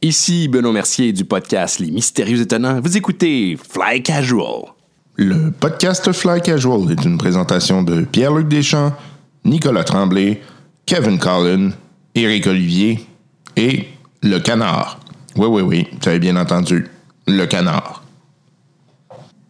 Ici Benoît Mercier du podcast Les Mystérieux Étonnants. Vous écoutez Fly Casual. Le podcast Fly Casual est une présentation de Pierre-Luc Deschamps, Nicolas Tremblay, Kevin Collin, Éric Olivier et Le Canard. Oui, oui, oui, vous avez bien entendu. Le Canard.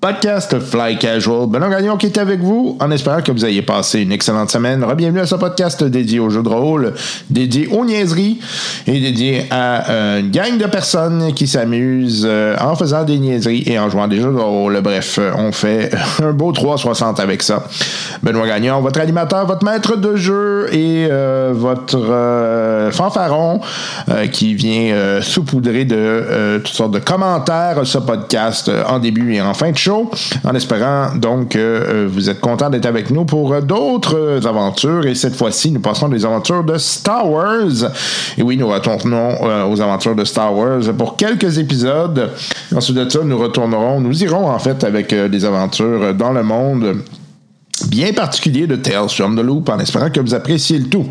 Podcast Fly Casual. Benoît Gagnon qui est avec vous en espérant que vous ayez passé une excellente semaine. Bienvenue à ce podcast dédié aux jeux de rôle, dédié aux niaiseries et dédié à euh, une gang de personnes qui s'amusent euh, en faisant des niaiseries et en jouant des jeux de rôle. Bref, on fait un beau 360 avec ça. Benoît Gagnon, votre animateur, votre maître de jeu et euh, votre fanfaron qui vient saupoudrer de toutes sortes de commentaires ce podcast en début et en fin de show en espérant donc que euh, vous êtes content d'être avec nous pour d'autres aventures. Et cette fois-ci, nous passerons des aventures de Star Wars. Et oui, nous retournons euh, aux aventures de Star Wars pour quelques épisodes. Ensuite de ça, nous retournerons, nous irons en fait avec euh, des aventures dans le monde bien particulier de Tales from the Loop en espérant que vous appréciez le tout.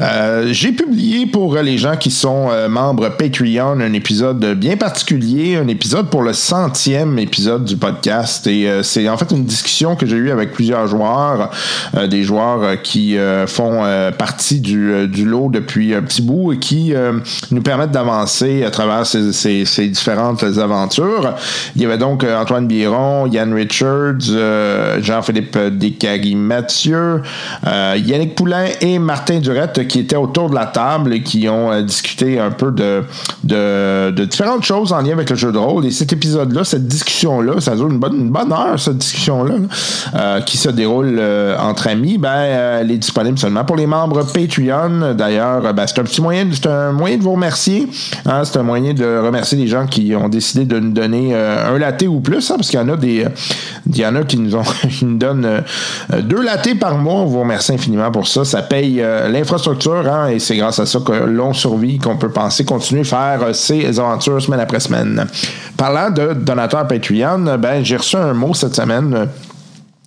Euh, j'ai publié pour les gens qui sont euh, membres Patreon un épisode bien particulier, un épisode pour le centième épisode du podcast et euh, c'est en fait une discussion que j'ai eue avec plusieurs joueurs, des joueurs qui font partie du, du, lot depuis un petit bout et qui nous permettent d'avancer à travers ces, ces, différentes aventures. Il y avait donc Antoine Biron, Yann Richards, Jean-Philippe Descaries Mathieu, Yannick Poulain et Martin Durette qui étaient autour de la table et qui ont euh, discuté un peu de, différentes choses en lien avec le jeu de rôle. Et cet épisode-là, cette discussion-là, ça dure une bonne, bonne heure, cette discussion-là, euh, qui se déroule euh, entre amis, ben, elle est disponible seulement pour les membres Patreon. D'ailleurs, ben, c'est un petit moyen, c'est un moyen de vous remercier. Hein. c'est un moyen de remercier les gens qui ont décidé de nous donner un latte ou plus, hein, parce qu'il y en a des, il qui nous ont, qui nous donnent deux lattés par mois. On vous remercie infiniment pour ça. Ça paye l'infrastructure Hein, et c'est grâce à ça que l'on survit, qu'on peut penser continuer à faire euh, ces aventures semaine après semaine. Parlant de donateurs Patreon, ben, j'ai reçu un mot cette semaine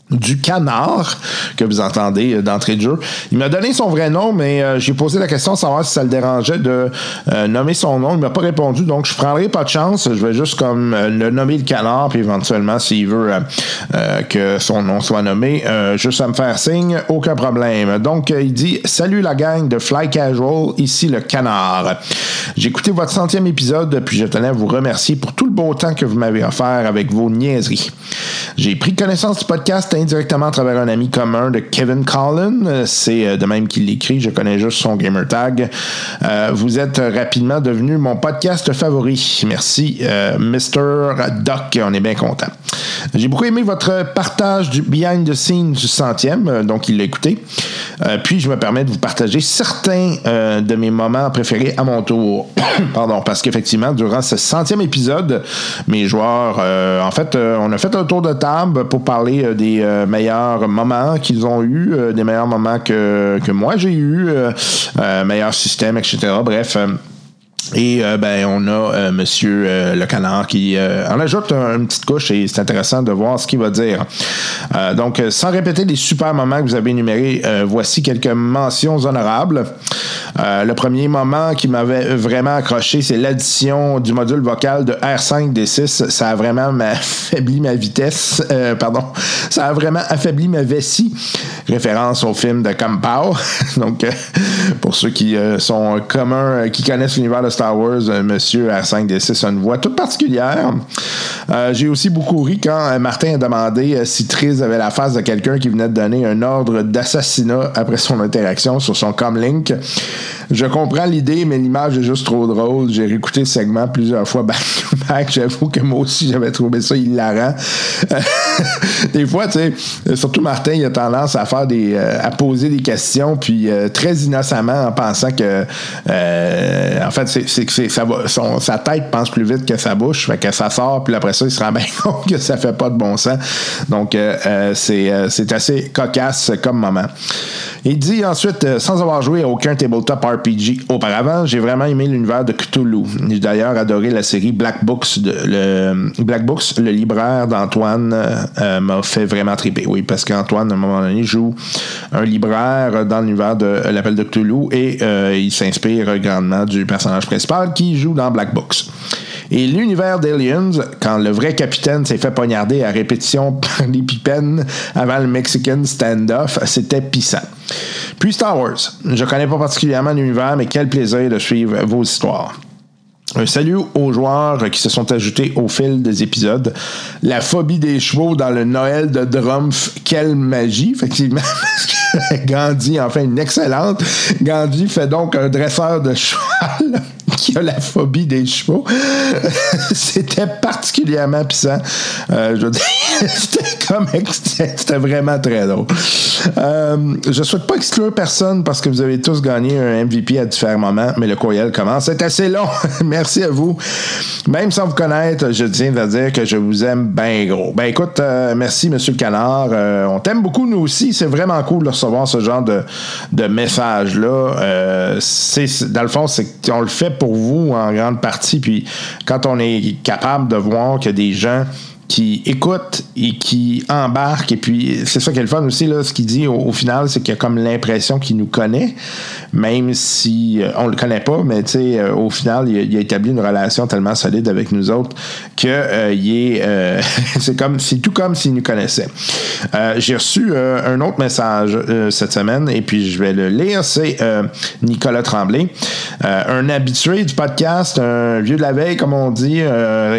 du canard que vous entendez euh, d'entrée de jeu. Il m'a donné son vrai nom, mais euh, j'ai posé la question de savoir si ça le dérangeait de euh, nommer son nom. Il m'a pas répondu, donc je prendrai pas de chance. Je vais juste comme le nommer le canard, puis éventuellement, s'il veut que son nom soit nommé, juste à me faire signe, aucun problème. Donc, il dit Salut la gang de Fly Casual, ici le canard. J'ai écouté votre centième épisode, puis je tenais à vous remercier pour tout le beau temps que vous m'avez offert avec vos niaiseries. J'ai pris connaissance du podcast indirectement à travers un ami commun de Kevin Collin. C'est euh, de même qu'il l'écrit, je connais juste son gamer tag. Euh, vous êtes rapidement devenu mon podcast favori. Merci, euh, Mr. Doc, on est bien content. J'ai beaucoup aimé votre partage du behind the scenes du centième, donc il l'a écouté. puis je me permets de vous partager certains de mes moments préférés à mon tour. Pardon, parce qu'effectivement, durant ce centième épisode, mes joueurs, en fait, on a fait un tour de table pour parler des euh, meilleurs moments qu'ils ont eu, euh, des meilleurs moments que, que moi j'ai eu, euh, meilleur système, etc. Bref. Et euh, ben on a euh, Monsieur euh, le canard qui en ajoute une petite couche et c'est intéressant de voir ce qu'il va dire. donc sans répéter les super moments que vous avez énumérés, voici quelques mentions honorables. le premier moment qui m'avait vraiment accroché, c'est l'addition du module vocal de R5D6. Ça a vraiment affaibli ma vitesse, pardon, ça a vraiment affaibli ma vessie. Référence au film de Kampao. donc pour ceux qui sont communs, qui connaissent l'univers de Star Wars, euh, Monsieur R5D6 a une voix toute particulière. Euh, j'ai aussi beaucoup ri quand euh, Martin a demandé si Triz avait la face de quelqu'un qui venait de donner un ordre d'assassinat après son interaction sur son comlink. Je comprends l'idée, mais l'image est juste trop drôle. J'ai réécouté le segment plusieurs fois J'avoue que moi aussi, j'avais trouvé ça hilarant. des fois, tu sais, surtout Martin, il a tendance à faire des, à poser des questions, puis très innocemment en pensant que, en fait, sa tête pense plus vite que sa bouche, fait que ça sort, puis après ça, il se rend bien compte que ça fait pas de bon sens. Donc, euh, c'est, assez cocasse comme moment. Il dit ensuite, sans avoir joué à aucun tabletop RPG auparavant. J'ai vraiment aimé l'univers de Cthulhu. J'ai d'ailleurs adoré la série Black Le, Black Books, le libraire d'Antoine euh, m'a fait vraiment triper. Oui, parce qu'Antoine, à un moment donné, joue un libraire dans l'univers de l'appel de Cthulhu et euh, il s'inspire grandement du personnage principal qui joue dans Black Books. Et l'univers d'Aliens, quand le vrai capitaine s'est fait poignarder à répétition par l'épipène avant le Mexican standoff, c'était pissant. Puis Star Wars. Je connais pas particulièrement l'univers, mais quel plaisir de suivre vos histoires. Un salut aux joueurs qui se sont ajoutés au fil des épisodes. La phobie des chevaux dans le Noël de Drumpf, quelle magie, effectivement. Gandhi en fait une excellente. Gandhi fait donc un dresseur de cheval qui a la phobie des chevaux. c'était particulièrement puissant. Euh, c'était comme vraiment très drôle. Euh, je souhaite pas exclure personne parce que vous avez tous gagné un MVP à différents moments, mais le courriel commence. C'est assez long. Merci à vous. Même sans vous connaître, je tiens à dire que je vous aime bien gros. Ben écoute, euh, merci Monsieur le Canard. On t'aime beaucoup nous aussi. C'est vraiment cool de recevoir ce genre de, de message là. c'est dans le fond, c'est on le fait pour vous en grande partie. Puis quand on est capable de voir que des gens qui écoutent et qui embarquent. Et puis, c'est ça qui est le fun aussi, là, ce qu'il dit au, final, c'est qu'il a comme l'impression qu'il nous connaît, même si euh, on le connaît pas, mais tu sais, euh, au final, il a, établi une relation tellement solide avec nous autres que euh, il est, c'est comme, c'est tout comme s'il nous connaissait. J'ai reçu un autre message cette semaine, et puis je vais le lire. C'est Nicolas Tremblay, un habitué du podcast, un vieux de la veille, comme on dit,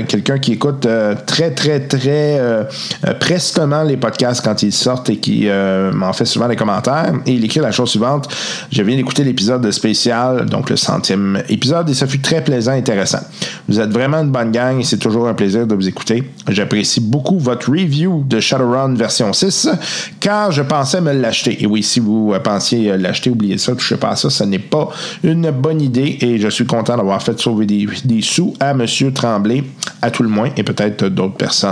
quelqu'un qui écoute très, très très, euh, euh, prestement les podcasts quand ils sortent et qui euh, m'en fait souvent des commentaires. Et il écrit la chose suivante. Je viens d'écouter l'épisode spécial, donc le centième épisode, et ça fut très plaisant et intéressant. Vous êtes vraiment une bonne gang et c'est toujours un plaisir de vous écouter. J'apprécie beaucoup votre review de Shadowrun version 6, car je pensais me l'acheter. Et oui, si vous pensiez l'acheter, oubliez ça, touchez pas à ça, ce n'est pas une bonne idée et je suis content d'avoir fait sauver des, des sous à M. Tremblay, à tout le moins, et peut-être d'autres personnes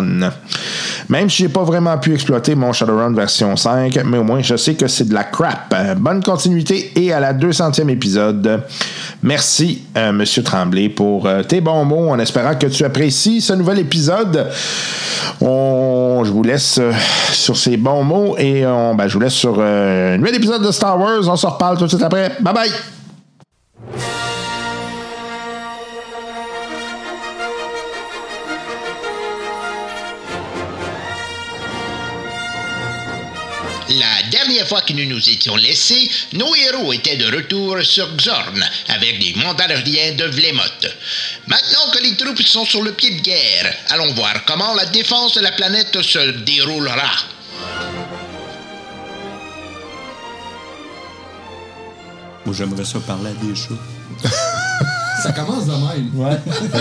même si j'ai pas vraiment pu exploiter mon Shadowrun version 5, mais au moins je sais que c'est de la crap. Euh, bonne continuité et à la 200e épisode. Merci, euh, Monsieur Tremblay, pour euh, tes bons mots en espérant que tu apprécies ce nouvel épisode. je vous laisse sur ces bons mots et ben, je vous laisse sur un nouvel épisode de Star Wars. On se reparle tout de suite après. Bye bye! Dernière fois que nous nous étions laissés, nos héros étaient de retour sur Xorn avec des mandaloriens de Vlemoth. Maintenant que les troupes sont sur le pied de guerre, allons voir comment la défense de la planète se déroulera. Moi, j'aimerais ça parler à des chats. Ça commence de même. Ouais.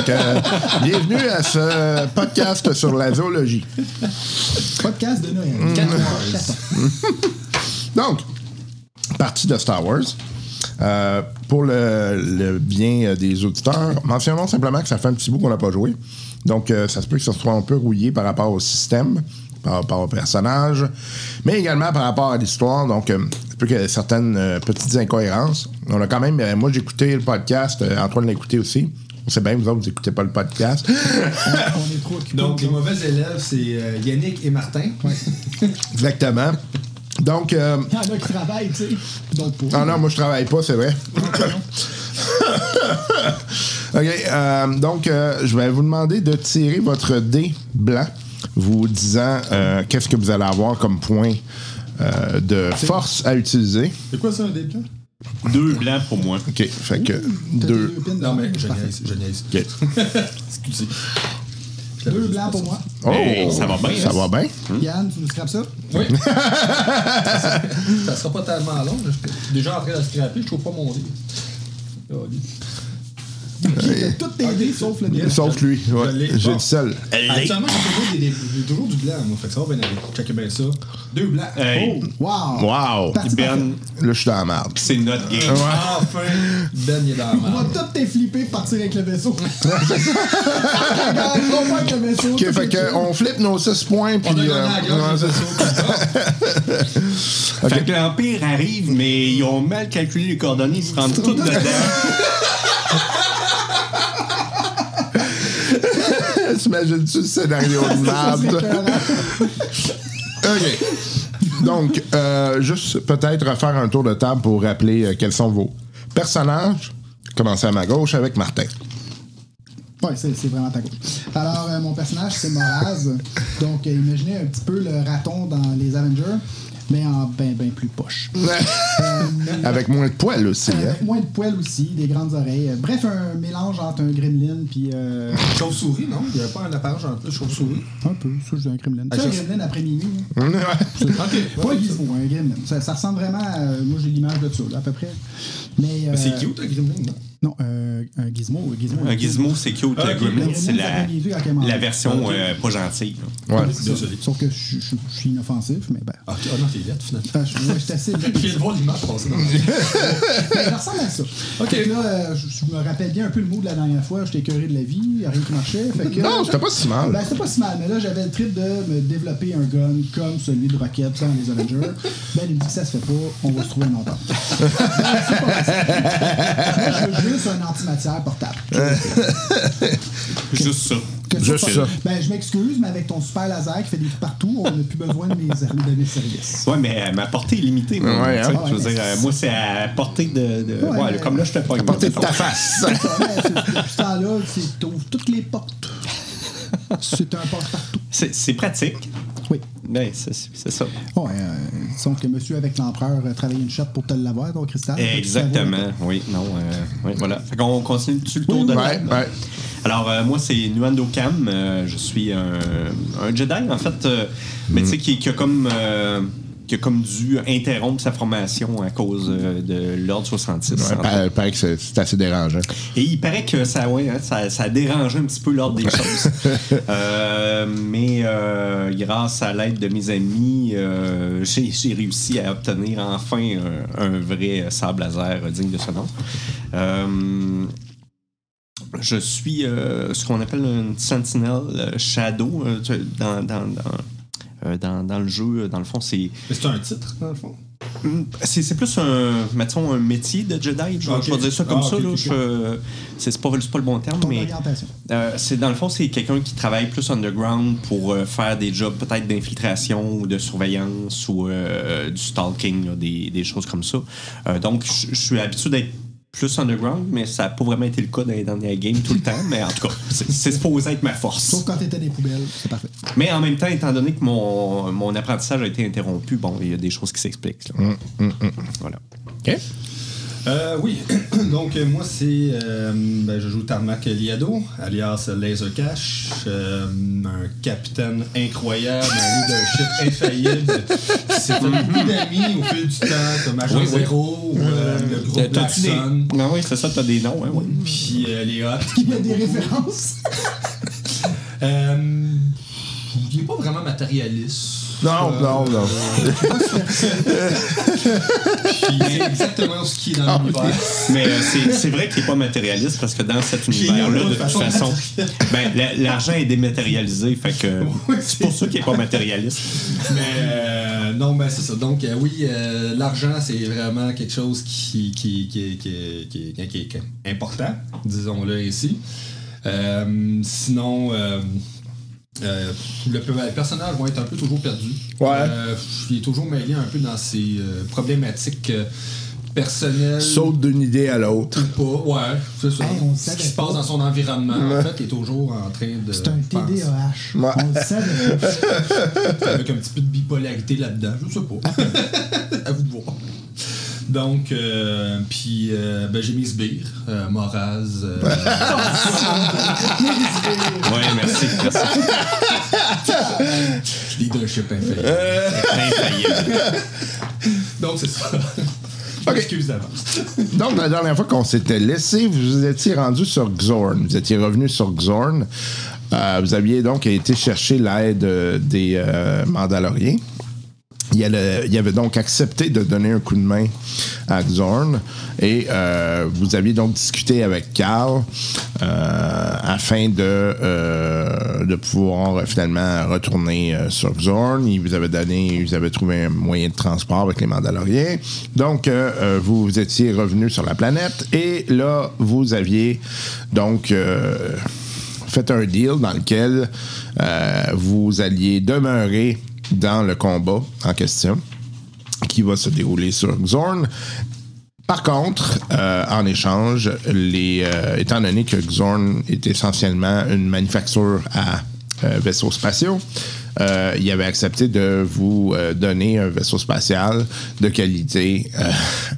Euh, bienvenue à ce podcast sur la zoologie. Podcast de Noël. Mm. Donc, partie de Star Wars. Euh, pour le, bien des auditeurs, mentionnons simplement que ça fait un petit bout qu'on n'a pas joué. Donc, euh, ça se peut que ça soit un peu rouillé par rapport au système, par rapport au personnage, mais également par rapport à l'histoire. Donc, euh, ça peut qu'il y ait certaines petites incohérences. On a quand même, moi j'ai écouté le podcast, Antoine l'a écouté aussi. On sait bien, vous autres, vous n'écoutez pas le podcast. on est trop Donc, les mauvais élèves, c'est Yannick et Martin. Exactement. Donc. Euh, Il y en a qui travaillent, tu sais. Pour. Ah non, moi je travaille pas, c'est vrai. OK. Euh, donc, euh, je vais vous demander de tirer votre dé blanc, vous disant qu'est-ce que vous allez avoir comme point de force à utiliser. C'est quoi ça, un dé blanc? Deux blancs pour moi. OK. Fait que deux. Non, mais je niaise. Je niaise. OK. Excusez. Deux blancs pour moi. Oh, ça va bien. Ça va bien. Yann, tu nous scrapes ça? Oui. ça sera pas tellement long. Je suis déjà en train de scraper, je trouve pas mon livre. J'ai toutes tes dés sauf le dé. Sauf lui. ouais. J'ai le seul. Actuellement, j'ai toujours, du blanc, moi. Fait que ça va bien aller. Checkez bien ça. Deux blancs. Hey, Oh, wow! Wow. Ben, Là, je suis dans la merde. c'est notre game. Enfin, Ben, il est dans la On va merde. tous t'es flipper partir avec le vaisseau. Regarde, on va avec le vaisseau. OK, tout fait flippe nos 6 points, puis... On a gagné euh. Fait que l'Empire arrive, mais ils ont mal calculé les coordonnées, ils se rendent tous dedans. T'imagines-tu le scénario de merde? OK. Donc, euh, juste peut-être refaire un tour de table pour rappeler euh, quels sont vos personnages. Commencer à ma gauche avec Martin. Ouais, c'est vraiment ta gauche. Alors, euh, mon personnage, c'est Moraz. Donc, imaginez un petit peu le raton dans les Avengers, mais en ben, ben plus poche. avec moins de poils aussi. Hein? Avec moins de poils aussi, des grandes oreilles. Euh, Bref, un mélange entre un gremlin puis euh, Chauve-souris, non? Il n'y avait pas un appareil un peu chauve-souris? un peu, ça, j'ai un gremlin. C'est un je- gremlin après minuit. hein. Ouais. Pas un gizmo, un gremlin. Ça, ça ressemble vraiment à... Moi, j'ai l'image de ça, là, à peu près. Mais... euh, C'est cute, un gremlin, non? Non, euh, un gizmo. Un gizmo, Un gizmo, c'est cute. Ah, le Le c'est la, il la version euh, pas gentille. Ouais. Désolé. Sauf que je, suis inoffensif, mais ben... Ah. Ah non, t'es lettre, finalement. Ah, je, ouais, je suis assez... Je viens de voir l'image passer dans le ça ressemble à ça. Ok. Là, euh, je, je me rappelle bien un peu le mot de la dernière fois. J'étais écœuré de la vie, y a rien qui marchait. Fait que, Non, c'était pas si mal. Ben, c'était pas si mal, mais là, j'avais le trip de me développer un gun comme celui de Rocket dans les Avengers. Ben, il me dit que ça se fait pas, on va se trouver un entente. Ben, c'est pas facile. Juste un antimatière portable. Juste ça. Que Juste ça. Ben, je m'excuse, mais avec ton super laser qui fait des trous partout, on n'a plus besoin de mes, de mes services. Ouais, mais euh, ma portée est limitée. moi, Ouais, tu hein. Je veux Ouais, dire, euh, moi, c'est à portée de. de- Ouais, ouais, mais- comme là, je te pogne. À portée de ta face. Depuis ce temps-là, c'est- t'ouvres toutes les portes. C'est un porte-partout. C'est pratique. Oui. Ben, c'est ça. Ouais, euh, disons que monsieur avec l'empereur euh, travaillait une shot pour te l'avoir, ton cristal. Exactement. Oui, non. euh, oui, voilà. Fait qu'on continue-tu le tour Oui, de oui. Ouais, ouais. Alors, euh, moi, c'est Nuando Cam. Euh, je suis un, un Jedi, en fait, euh, mais tu sais, qui, qui a comme. Euh, qui a comme dû interrompre sa formation à cause euh, de l'ordre 66. Ouais, entre pa- paraît que c'est assez dérangeant. Et il paraît que ça, ouais, hein, ça, ça a dérangé un petit peu l'ordre des choses. Euh, mais euh, grâce à l'aide de mes amis, euh, j'ai réussi à obtenir enfin un, un vrai sable laser digne de ce nom. Euh, je suis euh, ce qu'on appelle une Sentinel euh, Shadow euh, dans, dans, dans, euh, dans- dans le jeu. Dans le fond, c'est Mais c'est un titre, dans le fond? c'est c'est plus un, mettons, un métier de Jedi. Je, vais- Ok. je vais dire ça comme Ah, ça. ok, là, ok, je- c'est pas, pas le bon terme, Ton mais euh, c'est dans le fond, c'est quelqu'un qui travaille plus underground pour euh, faire des jobs peut-être d'infiltration ou de surveillance ou euh, du stalking, là, des, des choses comme ça. Euh, donc, je suis habitué d'être plus underground, mais ça n'a pas vraiment été le cas dans les dernières games tout le temps. Mais en tout cas, c'est supposé être ma force. Sauf quand t'étais des poubelles, c'est parfait. Mais en même temps, étant donné que mon, mon apprentissage a été interrompu, bon, il y a des choses qui s'expliquent. là. Voilà. OK? Euh, oui, donc euh, moi c'est euh, ben, je joue Tarmac Liado, alias Laser Cash, euh, un capitaine incroyable, un leadership infaillible. C'est un beaucoup d'amis au fil du temps, comme Major Oui. Zero, euh, le groupe Black T'as-tu des... Sun, Non, oui, c'est ça, t'as des noms, hein, oui. puis euh, les Hot. Il y a des références. Euh, il n'est pas vraiment matérialiste. Non, non, non. Puis c'est exactement ce qui est dans l'univers. Mais euh, c'est- c'est vrai qu'il n'est pas matérialiste parce que dans cet univers-là, de toute façon, ben, la- l'argent est dématérialisé. Fait que Oui, c'est pour ça qu'il n'est pas matérialiste. Mais euh, non, ben c'est ça. Donc euh, oui, euh, l'argent, c'est vraiment quelque chose qui, qui, qui, qui, qui- qui- qui est important, disons-le ainsi. Euh, sinon, euh, euh, le, le personnage va être un peu toujours perdu. Ouais. Euh, il est toujours mêlé un peu dans ses euh, problématiques euh, personnelles. Saute d'une idée à l'autre. ou pas. Ouais, c'est ça. Hey, on le Ce qui se passe pas. dans son environnement, en fait, il est toujours en train de. C'est un. TDAH. Ouais. On le savait avec un petit peu de bipolarité là-dedans, je sais pas. à vous de voir. Donc, euh, puis euh, ben, j'ai mis Sbire, euh, Moraz. euh, Oui, merci. merci. leadership infaillible. Infaillible. Donc, c'est ça. Ok. Excuse d'avance. Donc, la dernière fois qu'on s'était laissé, vous étiez rendu sur Xorn. Vous étiez revenu sur Xorn. Euh, vous aviez donc été chercher l'aide euh, des euh, Mandaloriens. Il, avait donc accepté de donner un coup de main à Xorn et euh, vous aviez donc discuté avec Carl euh, afin de, euh, de pouvoir finalement retourner sur Xorn. Il vous avait donné, il vous avait trouvé un moyen de transport avec les Mandaloriens. Donc, vous étiez revenu sur la planète et là, vous aviez donc fait un deal dans lequel vous alliez demeurer dans le combat en question qui va se dérouler sur Xorn. Par contre, euh, en échange, les, euh, étant donné que Xorn est essentiellement une manufacture à euh, vaisseaux spatiaux, il avait accepté de vous donner un vaisseau spatial de qualité,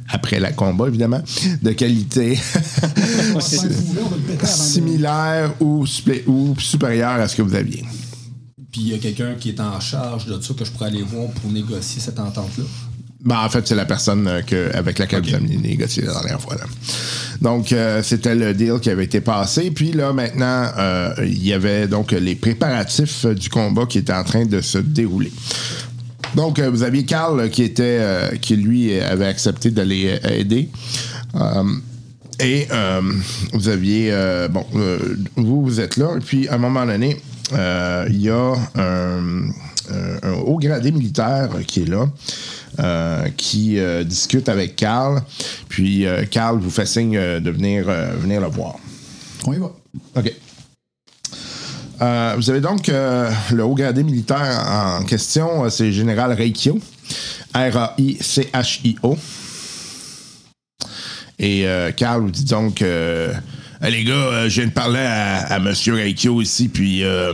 après le combat évidemment, de qualité similaire ou, suplé- ou supérieur à ce que vous aviez. Puis il y a quelqu'un qui est en charge de ça que je pourrais aller voir pour négocier cette entente-là. Ben, en fait, c'est la personne euh, que, avec laquelle vous avez négocié la dernière fois. là. Donc, euh, c'était le deal qui avait été passé. Puis là, maintenant, euh, il y avait donc les préparatifs du combat qui étaient en train de se dérouler. Donc, vous aviez Carl qui était, euh, qui lui avait accepté d'aller aider. Et vous aviez, bon, euh, vous, vous êtes là. Et puis, à un moment donné, il y a un, un- un haut gradé militaire euh, qui est là, euh, qui euh, discute avec Carl. Puis, euh, Carl vous fait signe euh, de venir, euh, venir le voir. On y va. OK. Euh, vous avez donc euh, le haut gradé militaire en question, euh, c'est le général Reikio. R-A-I-C-H-I-O. Et euh, Carl vous dit donc euh, les gars, euh, je viens de parler à, à M. Reikio ici, puis euh,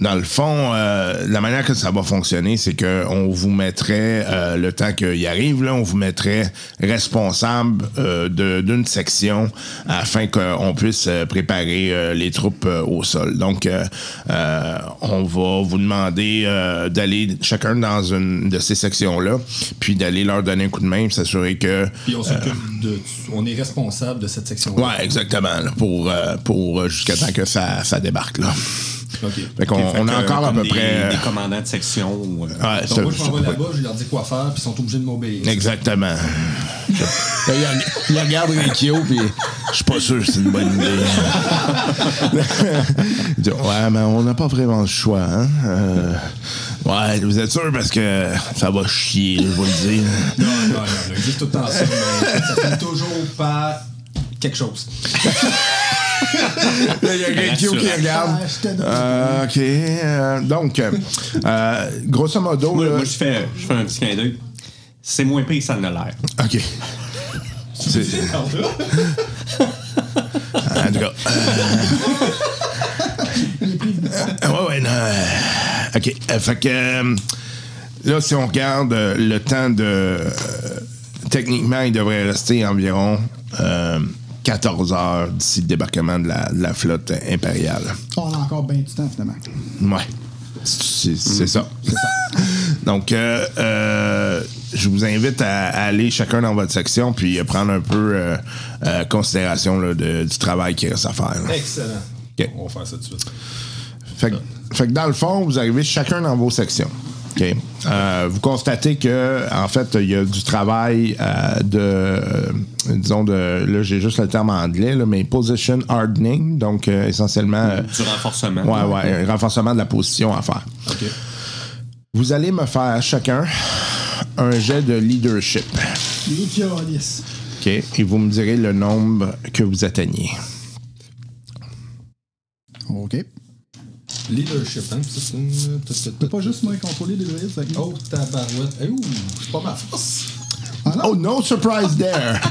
dans le fond, euh, la manière que ça va fonctionner, c'est qu'on vous mettrait, euh, le temps qu'il arrive, là, on vous mettrait responsable euh, d'une section afin qu'on puisse euh, préparer euh, les troupes euh, au sol. Donc, on va vous demander euh, d'aller chacun dans une de ces sections-là, puis d'aller leur donner un coup de main, s'assurer que... Puis on s'occupe de. On est responsable de cette section-là. Ouais, exactement, là, pour, euh, pour jusqu'à temps que ça, ça débarque, là. Fait Fait on a encore à peu des, près... Des commandants de section. ou, euh, Ouais, Donc moi, je m'en vais là-bas, je leur dis quoi faire, puis ils sont obligés de m'obéir. Exactement. il, reg- il regarde Rikio, puis je suis pas sûr que c'est une bonne idée. il dit, ouais, mais on n'a pas vraiment le choix, hein? Euh, ouais, vous êtes sûr parce que ça va chier, je vous le dis. Non, non, non, non, ils disent tout le temps ça, mais ça finit toujours par quelque chose. Il y a Rikio qui regarde. Ah, Euh, OK. euh, donc, euh, grosso modo, Moi, là- moi, je, fais, je fais un petit clin d'œil. C'est moins pire que ça ne l'a l'air. OK. C'est- En tout cas. euh, ouais, ouais, non. euh, OK. Euh, fait que. euh, là, si on regarde euh, le temps de. euh, techniquement, il devrait rester environ euh, 14 heures d'ici le débarquement de la, de la flotte impériale. On a encore bien du temps, finalement. Ouais. C'est ça. Donc, euh, euh, je vous invite à, à aller chacun dans votre section puis à prendre un peu euh, euh, considération là, de- du travail qui reste à faire. là. Excellent. On va faire ça tout de suite. Fait, que- fait que dans le fond, vous arrivez chacun dans vos sections. OK. Euh, vous constatez que en fait, il y a du travail euh, de, euh, disons, de, là, j'ai juste le terme en anglais, là, mais position hardening, donc euh, essentiellement. Du renforcement. Ouais, ouais, un renforcement de la position à faire. OK. Vous allez me faire chacun un jet de leadership. OK? Et vous me direz le nombre que vous atteignez. OK. Leadership, hein? T'as tout. pas juste moi contrôler les droïdes avec moi? Oh, tabarouette. Eh, ouh, c'est pas ma force. Ah non? Oh, no surprise there!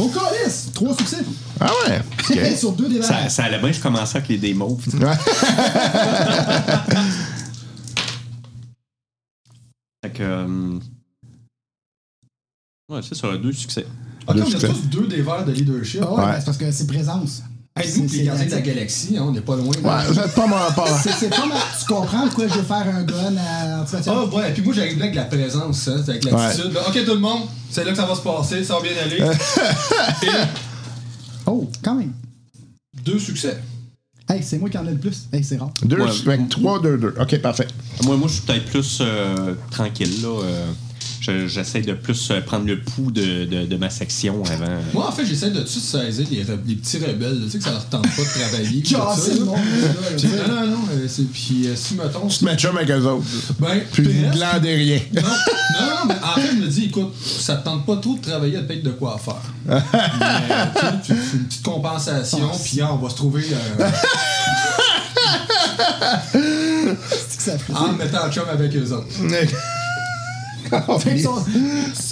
Oh, Colis! Trois succès. ah ouais? OK. Sur deux des Ça, ça allait bien, je commençais avec les démos. Ouais. Fait que. euh, Ouais, c'est ça, deux succès. Ok, Deux on a succès. tous deux des verres de leadership. Ah ouais, Ouais. ben, c'est parce que c'est présence. Hey, C'est- nous, les gardiens de la galaxie, hein, on n'est pas loin. Ouais, vous êtes pas mal pas. C'est pas mal. Tu comprends pourquoi je veux faire un gun à? Ah ouais, puis moi j'arrive là avec la présence, hein, avec l'attitude. Ok tout le monde, c'est là que ça va se passer, ça va bien aller. Et Oh, quand même. deux succès. Hey, c'est moi qui en ai le plus. Hey, c'est rare. Deux, Ouais. que trois, deux, deux. OK, parfait. Moi, moi je suis peut-être plus euh, tranquille. là. euh, J'essaie de plus euh, prendre le pouls de, de, de ma section avant. Moi en fait j'essaie de tout saisir les, re- les petits rebelles, tu sais que ça leur tente pas de travailler. Casser le monde. Non, non, non, euh, c'est- puis euh, si mettons. Tu te mets chum avec eux autres. Ben, Puis glandez rien. Non, non, non, mais en fait, je me dis, écoute, ça te tente pas trop de travailler à peut-être de quoi faire. Mais, tu sais, tu- c'est une petite compensation, puis hein, on va se trouver euh, C'est que ça fait. en mettant le chum avec eux autres. Que son,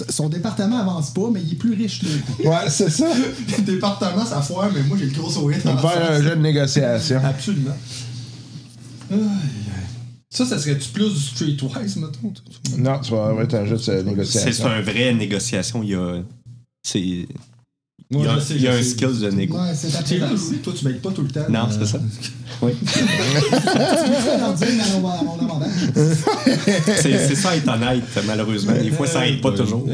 son département avance pas, mais il est plus riche que nous. Ouais, c'est ça. Le département, ça foire, mais moi, j'ai le gros sourire On va faire un jeu de négociation. Absolument. Ça, ça serait-tu plus du streetwise, mettons? Non, ça va être un jeu de C'est c'est négociation. un vrai négociation. Il y a. C'est. Il Moi, y a, il y a un sais. skills de négo. Ouais, c'est toi, tu m'aides pas tout le temps. Non, euh, c'est ça. Oui. C'est ça être honnête, malheureusement. Des fois, ça aide pas toujours.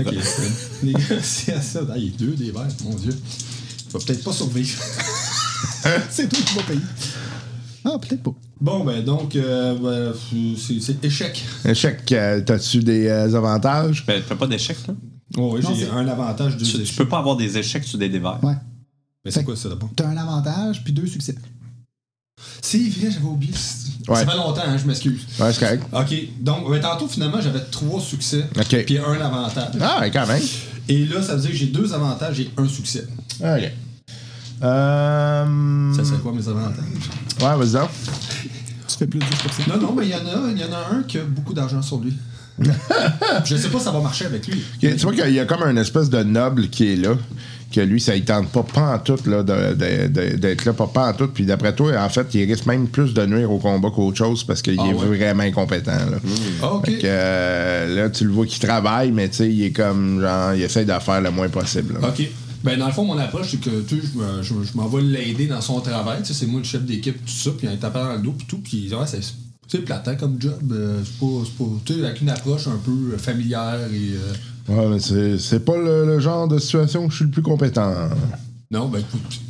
Négociation. Ah, il y a deux des verres, mon Dieu. Tu vas peut-être pas survivre. C'est toi qui vas payer. Ah, peut-être pas. Bon, ben donc, euh, ben, c'est échec. Échec, euh, t'as-tu des euh, avantages? Ben, fais pas d'échecs, là? Oh, oui, j'ai c'est- un avantage, deux Tu, tu peux pas avoir des échecs sur des dévers. Ouais. Mais c'est quoi ça d'abord? T'as un avantage, puis deux succès. C'est vrai, j'avais oublié. Ouais. Ça fait longtemps, hein, je m'excuse. Ouais, c'est correct. OK, donc, ben, tantôt, finalement, j'avais trois succès. OK. Puis un avantage. Ah, ouais, quand même. Et là, ça veut dire que j'ai deux avantages et un succès. OK. Euh... Ça serait quoi mes avantages? Ouais, vas-y. Tu fais plus de 10%. Non, non, mais il y en a, il y en a un qui a beaucoup d'argent sur lui. je sais pas si ça va marcher avec lui. Tu vois qu'il y a comme un espèce de noble qui est là, que lui, ça ne tente pas pantoute là, d'être là, pas pantoute. Puis d'après toi, en fait, il risque même plus de nuire au combat qu'autre chose parce qu'il Ah est ouais? vraiment incompétent. Là. Ah, OK. Fait que, euh, là, tu le vois qu'il travaille, mais tu sais, il est comme, genre, il essaie de faire le moins possible. là. OK. Ben, dans le fond, mon approche, c'est que tu sais, je, me- je, je m'en vais l'aider dans son travail. Tu sais, c'est moi le chef d'équipe, tout ça, puis il tape dans le dos, puis tout. Puis, ouais, c'est c'est platant comme job. euh, c'est pas. c'est pas tu sais, avec une approche un peu euh, familière et. euh, Ouais, mais c'est, c'est pas le, le genre de situation où je suis le plus compétent. Non, ben écoute,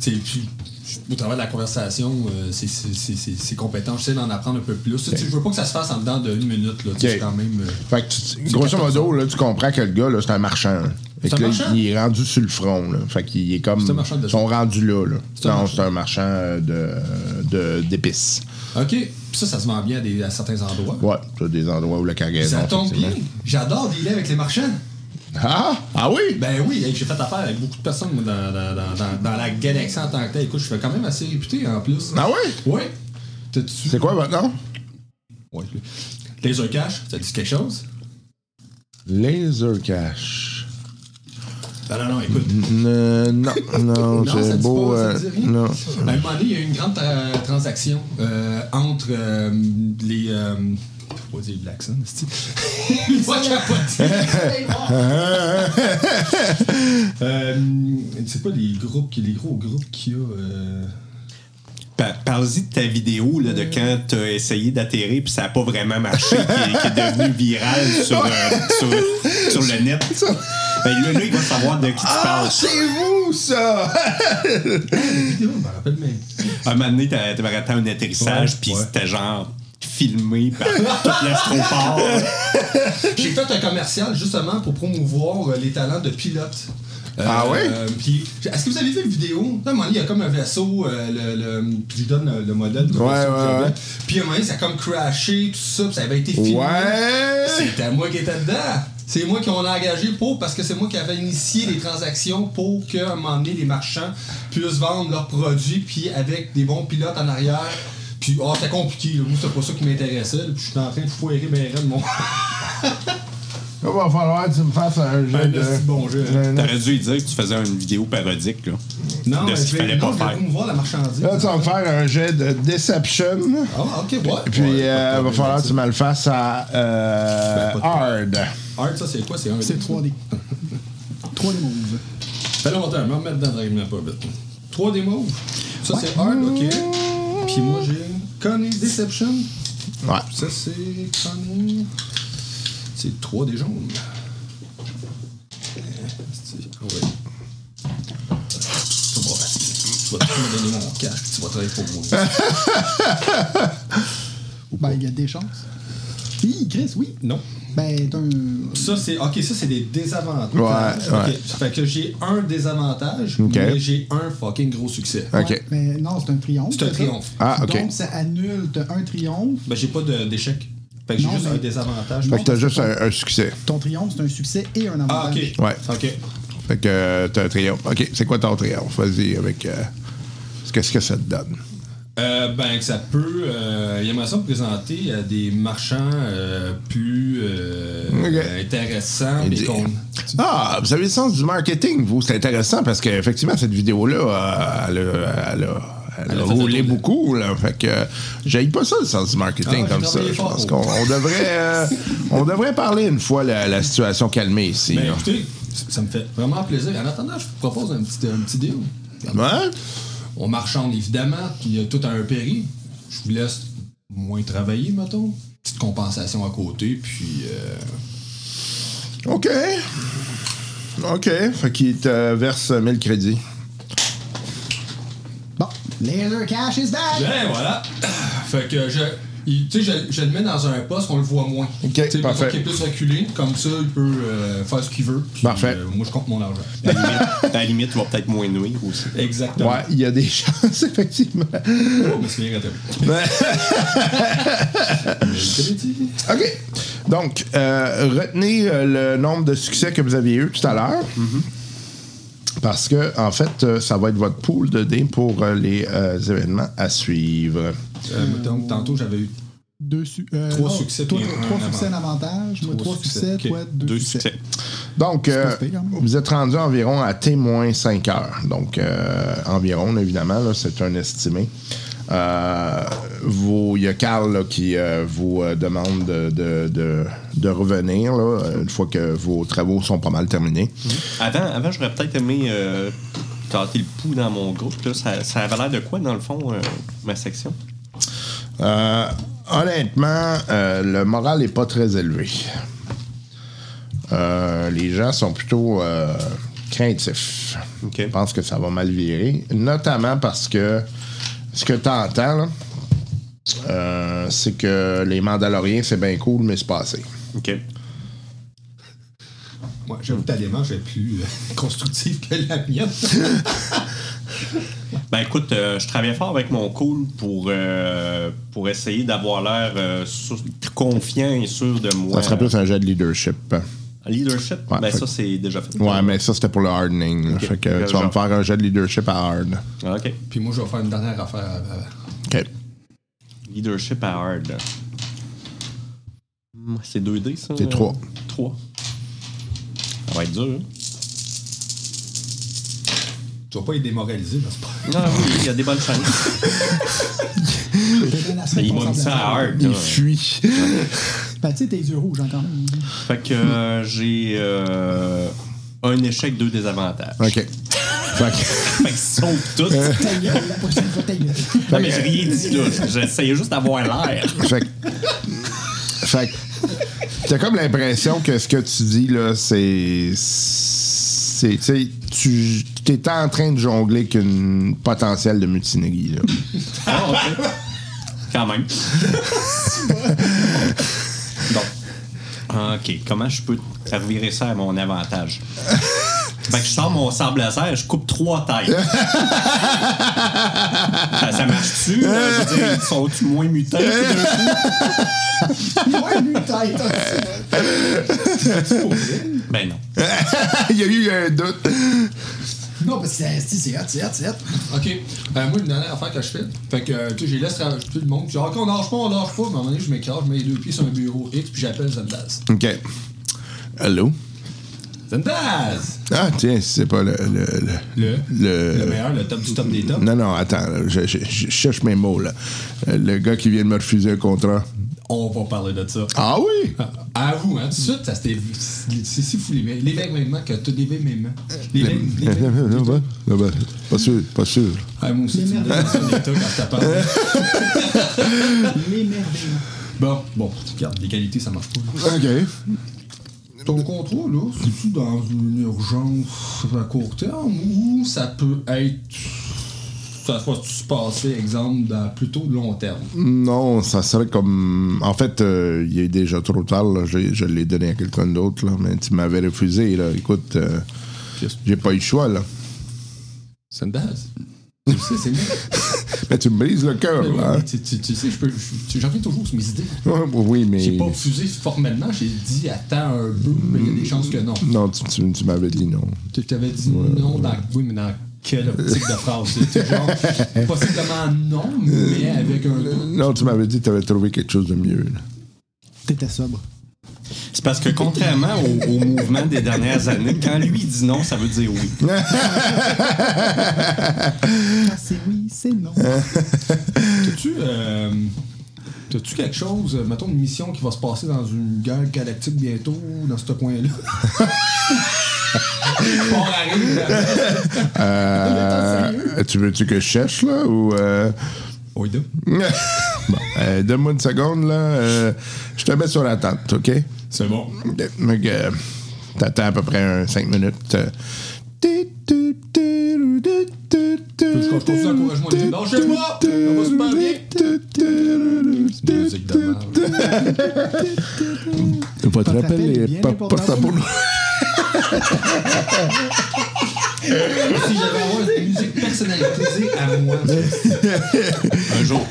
c'est au travers de la conversation, euh, c'est- c'est c'est- c'est- c'est compétent. J'essaie d'en apprendre un peu plus. Tu sais, Je veux pas que ça se fasse en dedans d'une minute. Là, c'est quand même. euh, Fait que, tu- grosso modo, là, tu comprends que le gars, là, c'est un marchand. Fait C'est que un là, marchand? il est rendu sur le front. Là. Fait qu'il est comme. C'est un marchand de Ils sont rendus là. là. un Non, marchand. c'est un marchand de, de, d'épices. OK. Puis ça, ça se vend bien à, des- à certains endroits. Ouais, des endroits où la cargaison. Ça tombe bien. J'adore dealer avec les marchands. Ah! Ah oui! Ben oui, j'ai fait affaire avec beaucoup de personnes moi, dans, dans, dans, la galaxie en tant que tel. Écoute, je suis quand même assez réputé en plus. Ah oui? Oui. C'est quoi votre nom? Ouais. Laser Cash, ça dit quelque chose? Laser Cash. Ben non, non, écoute. Euh, non, non, Non, beau. pas, ça euh, dit rien. non. Ben, à un moment donné, il y a eu une grande tra- transaction euh, entre euh, les. Euh, pas dire Black Sun, c'est? Moi, je euh, C'est pas les groupes, les gros groupes qu'il y a. Pa- Parle-y de ta vidéo là, de quand tu as essayé d'atterrir puis ça n'a pas vraiment marché, qui, est- qui est devenu viral sur, euh, sur, sur le net. Ben, là, là, il va savoir de qui tu Ah, parles. c'est vous, ça! vidéo, je me rappelle même. Un moment donné, t'as- t'avais raté un atterrissage, puis ouais. c'était genre filmé par toute l'astroport. J'ai fait un commercial justement pour promouvoir euh, les talents de pilote. Ah ouais? puis, est-ce que vous avez vu une vidéo? À un moment donné, il y a comme un vaisseau, euh, le, le- puis je lui donne le, le modèle du Ouais, vaisseau. ouais. Puis à un moment donné, ça a comme crashé, tout ça, puis ça avait été filmé. Ouais! C'était moi qui étais dedans. C'est moi qui on a engagé pour, parce que c'est moi qui avais initié les transactions pour qu'à un moment donné, les marchands puissent vendre leurs produits, puis avec des bons pilotes en arrière. Puis, oh, c'était compliqué, là. moi, c'était pas ça qui m'intéressait, puis je suis en train de foirer mes rêves, mon. Il va falloir que tu me fasses un jeu Un de. esti bon jeu, hein. T'aurais dû lui dire que tu faisais une vidéo parodique là, Non, de mais ce je qu'il vais, fallait non, pas je faire. promouvoir la marchandise. Là, tu vas me faire un jet de Deception. Ah, ok, ouais. Puis, Ouais, euh, il de va falloir que tu me le fasses à euh, Ben, de Hard. ça. C'est quoi? C'est un. C'est 3D. 3D moves. Ça fait longtemps, me remettre dans Ball pas vite. 3 des mauves? Ça, c'est hard, ok. Puis moi, j'ai Conning Deception. Ouais. Ça, c'est Conning. C'est 3 des jaunes. Ah ouais. Tu vas- tu vas tout me donner mon cash, puis tu vas travailler pour moi. Ben, il y a des chances. Oui, Chris, oui. non. Ben, t'as un. Ça, c'est. Ok, ça, c'est des désavantages. Ouais, Ok, ouais. Ça fait que j'ai un désavantage, Ok. mais j'ai un fucking gros succès. Ok. Ouais, mais non, c'est un triomphe. C'est un triomphe. Ah, ok. Donc, ça annule. T'as un triomphe. Ben, j'ai pas d'échec. Fait que j'ai juste mais- un désavantage. Fait que t'as juste un, un succès. Ton triomphe, c'est un succès et un Ah, avantage. ok. Ouais. Ok. Fait que euh, t'as un triomphe. OK, c'est quoi ton triomphe? Vas-y avec... euh, Qu'est-ce que ça te donne? Euh, ben, que ça peut. Euh, il aimerait ça me présenter à des marchands euh, plus euh, intéressants. Ah, vous avez le sens du marketing, vous. C'est intéressant parce qu'effectivement, cette vidéo-là, euh, elle a, elle a- elle Elle a a fait roulé beaucoup. Là. Fait que euh, j'aille pas ça, le sens du marketing Ah, comme ça. Je pense qu'on on devrait, euh, on devrait parler une fois la, la situation calmée ici. Ben, écoutez, ça me fait vraiment plaisir. En attendant, je vous propose un petit, un petit deal. Ouais? On marchande évidemment, puis il y a tout à un péri. Je vous laisse moins travailler, mettons. Petite compensation à côté, puis. euh, OK. OK. Fait qu'il te verse 1000 crédits. Laser cash is back! Ben voilà. Fait que je. il- Tu sais, je, je le mets dans un poste qu'on le voit moins. Ok, Tu parfait. qu'il est plus reculé, comme ça, il peut euh, faire ce qu'il veut. puis, Parfait. euh, moi, je compte mon argent. À la limite, à la limite, tu vas peut-être moins nuire aussi. Exactement. Ouais, il y a des chances, effectivement. Oh, mais c'est bien. OK. Donc, euh, retenez euh, le nombre de succès que vous aviez eu tout à l'heure. Parce que, en fait, euh, ça va être votre pool de dés pour euh, les euh, événements à suivre. Euh, donc, tantôt, j'avais eu. Deux su- euh, Trois oh, succès, trois succès d'avantage. Trois trois succès, succès. ok. Toi, deux, Deux succès. succès. Donc, euh, même. vous êtes rendu environ à T-5 heures. Donc, euh, environ, évidemment, là, c'est un estimé. Euh, Il y a Carl là, qui euh, vous euh, demande de, de- de- de revenir là, une fois que vos travaux sont pas mal terminés. Avant, avant j'aurais peut-être aimé tenter le pouls dans mon groupe. Là. Ça, ça avait l'air de quoi, dans le fond, ma section? Euh, honnêtement, euh, le moral n'est pas très élevé. Euh, les gens sont plutôt craintifs. OK. Je pense que ça va mal virer. Notamment parce que ce que tu entends, là, euh, c'est que les Mandaloriens, c'est bien cool, mais c'est pas assez. OK. Moi, j'avoue que ta démarche est plus euh, constructive que la mienne. Ben écoute, euh, je travaille fort avec mon cool pour, euh, pour essayer d'avoir l'air euh, confiant et sûr de moi. Ça serait plus un jet de leadership. Leadership, Ouais, ben fait- ça, c'est déjà fait. Ouais, mais ça, c'était pour le hardening. Fait que tu vas me faire un jet de leadership à hard. Ah, OK. Puis moi, je vais faire une dernière affaire avant. OK. Leadership à hard. Hmm, C'est 2D, ça? C'est trois. 3. Ça va être dur. hein? Tu vas pas être démoralisé, n'est-ce pas? Ah oui, il y a des bonnes chances. Il m'a mis ça à hard. Il fuit. Tu sais, tes yeux rouges, hein, quand même. Fait que euh, j'ai euh, un échec, deux désavantages. OK. Fait que- Fait qu'ils sautent tous. Ta gueule, la prochaine fois, ta gueule. Non, mais j'ai rien dit, là. J'essayais juste d'avoir l'air. Fait que. Fait que. T'as comme l'impression que ce que tu dis, là, c'est. C'est. Tu sais, tu. T'es en train de jongler avec une potentielle de mutinerie, là. Ah, ok. Quand même. bon. OK. Comment je peux revirer ça à mon avantage? Fait que je sors mon sable laser, je coupe trois têtes. ça, ça marche-tu? Je veux dire, ils sont-tu moins mutants tout d'un coup? Ouais, lui, tête. Ben non. Il y a eu un doute. Non, parce que c'est c'est hot, c'est hot, c'est hot. OK. Euh, moi, une dernière affaire que je fais. Fait que, euh, tu sais, j'ai laisse travailler tout le monde. Je dis, OK, on lâche pas, on lâche pas. Mais à un moment donné, je m'écrase, je mets les deux pieds sur un bureau X, puis j'appelle Zendaz. OK. Allô? Zendaz! Ah, tiens, c'est pas le. Le, Le, le, le meilleur, le top du top des tops? Non, non, attends, là, je, je- je cherche mes mots, là. Euh, Le gars qui vient de me refuser un contrat. On va parler de ça. Ah oui? À vous, hein, tout de suite, ça c'était. C'est si fou l'événement que tout l'événement. L'événement. Pas sûr, pas sûr. Ah, moi aussi, tu quand. Bon, bon, regarde, l'égalité, ça marche pas. là. OK. Ton contrat, là, c'est-tu dans une urgence à court terme ou ça peut être. Ça va se passer, exemple, dans plutôt de long terme? Non, ça serait comme. En fait, euh, il est déjà trop tard. là. Je, je l'ai donné à quelqu'un d'autre, là, mais tu m'avais refusé. Là. Écoute, euh, j'ai pas eu le choix. Là. C'est une base. Tu sais, c'est moi. Mais tu me brises le cœur. Oui, hein. tu, tu- tu sais, je peux. je- J'en reviens toujours sur mes idées. Ouais, oui, mais. J'ai pas refusé formellement, j'ai dit attends un peu, mais il y a des chances que non. Non, tu, tu- tu m'avais dit non. Tu t'avais dit non dans. Oui, mais dans quelle optique de phrase? C'est genre, possiblement non, mais avec un. Non, tu m'avais dit que tu avais trouvé quelque chose de mieux. là. T'étais sobre. C'est parce que contrairement au, au mouvement des dernières années, quand lui dit non, ça veut dire oui. C'est oui, c'est non. T'as-tu. euh, T'as-tu quelque chose, mettons une mission qui va se passer dans une guerre galactique bientôt, dans ce coin-là? Euh, tu veux-tu que je cherche, là, ou... Euh... Oui, deux. bon, euh, donne-moi une seconde, là. euh, je te mets sur la tente, OK? C'est bon. Mais que, euh, T'attends à peu près 5 minutes. euh. Va super bien! C'est une musique de merde. Appel appel est est bien pas pour nous. Si j'avais avoir une musique personnalisée à moi. Un jour.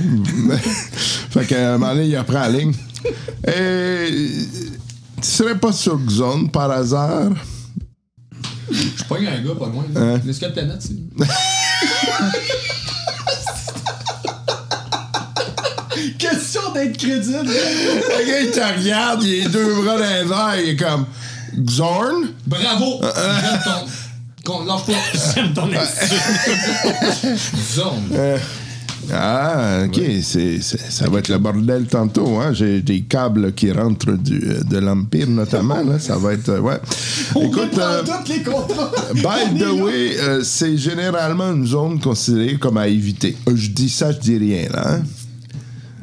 fait qu'à un moment donné, il apprend la ligne. Et tu serais pas sur Zone par hasard? Je pogne un gars pas loin. y a planète, c'est. Question d'être crédible. Le gars, il te regarde, il a les deux bras dans les airs, il est comme Zorn? Bravo! J'aime ton. Qu'on lâche pas. J'aime ton attitude. Zone. Ah, ok, c'est, c'est- ça va être le bordel tantôt. Hein? J'ai des câbles qui rentrent du, euh, de l'Empire, notamment. Là. Ça va être. euh, ouais. Écoute, euh, tous les contrats. by the way, euh, c'est généralement une zone considérée comme à éviter. Euh, Je dis ça, je dis rien. Là, hein?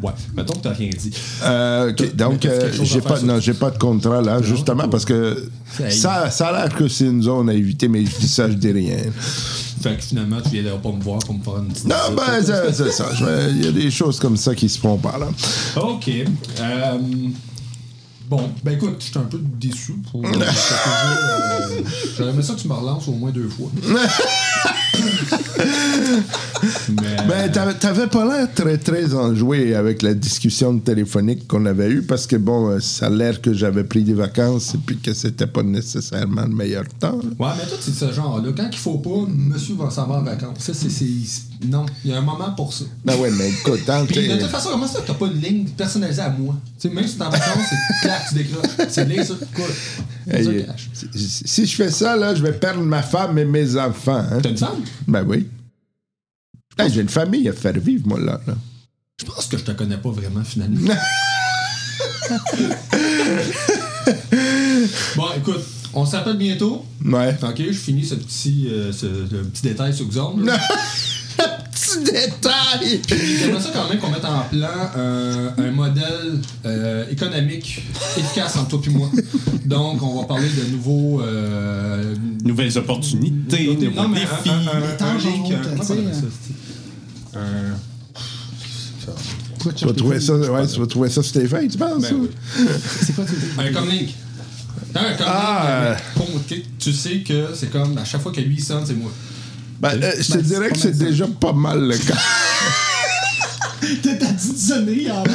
Ouais, mettons que t'as rien dit. Euh, donc, euh, j'ai pas, non, j'ai pas de contrat là, justement parce que Ça ça, a l'air que c'est une zone à éviter, mais je dis ça, je dis rien. Fait que finalement, tu viendras pas me voir pour me faire une petite. Non, ben, c'est ça. Il y a des choses comme ça qui se font par là. Ok. Euh, bon, ben écoute, j'étais un peu déçu pour. euh, euh, J'aurais aimé ça que tu me relances au moins deux fois. Mais. Ben, t'avais- t'avais pas l'air très, très enjoué avec la discussion téléphonique qu'on avait eue parce que, bon, euh, ça a l'air que j'avais pris des vacances et puis que c'était pas nécessairement le meilleur temps. là. Ouais, mais toi, c'est de ce genre-là. Quand il faut pas, monsieur va s'en va en vacances. Ça, c'est. c'est- Non, il y a un moment pour ça. Ben ouais, mais écoute, hein, Puis de t'es- toute façon, comment ça t'as pas une ligne personnalisée à moi? Tu sais, même si t'es en vacances, c'est tu décroches. C'est ligne, ça. Cool. Hey, euh, si, si je fais ça, là, je vais perdre ma femme et mes enfants. hein. T'as une femme? Ben oui. Hey, J'ai une famille à faire vivre, moi, là. là. Je pense que je te connais pas vraiment, finalement. bon, écoute, on s'appelle bientôt. Ouais. Ok, je finis ce petit, euh, ce, le petit détail sur Xorn. Petit détail! J'aimerais ça quand même qu'on mette en plan euh, un modèle euh, économique efficace entre toi et moi. Donc, on va parler de nouveaux. euh, Nouvelles opportunités, non, nouveaux mais défis. un, un, un, un tangentes, link. un- tu vas trouver ça, ouais, tu vas trouver ça sur tes feuilles, tu penses? Ben oui. C'est quoi tu? Un comlink. Un comlink. Ah, euh, tu- tu sais que c'est comme à chaque fois que lui sonne, c'est moi. Ben, euh, je te Ben, dirais que c'est déjà pas mal le cas. T'as ta petite sonnerie en plus.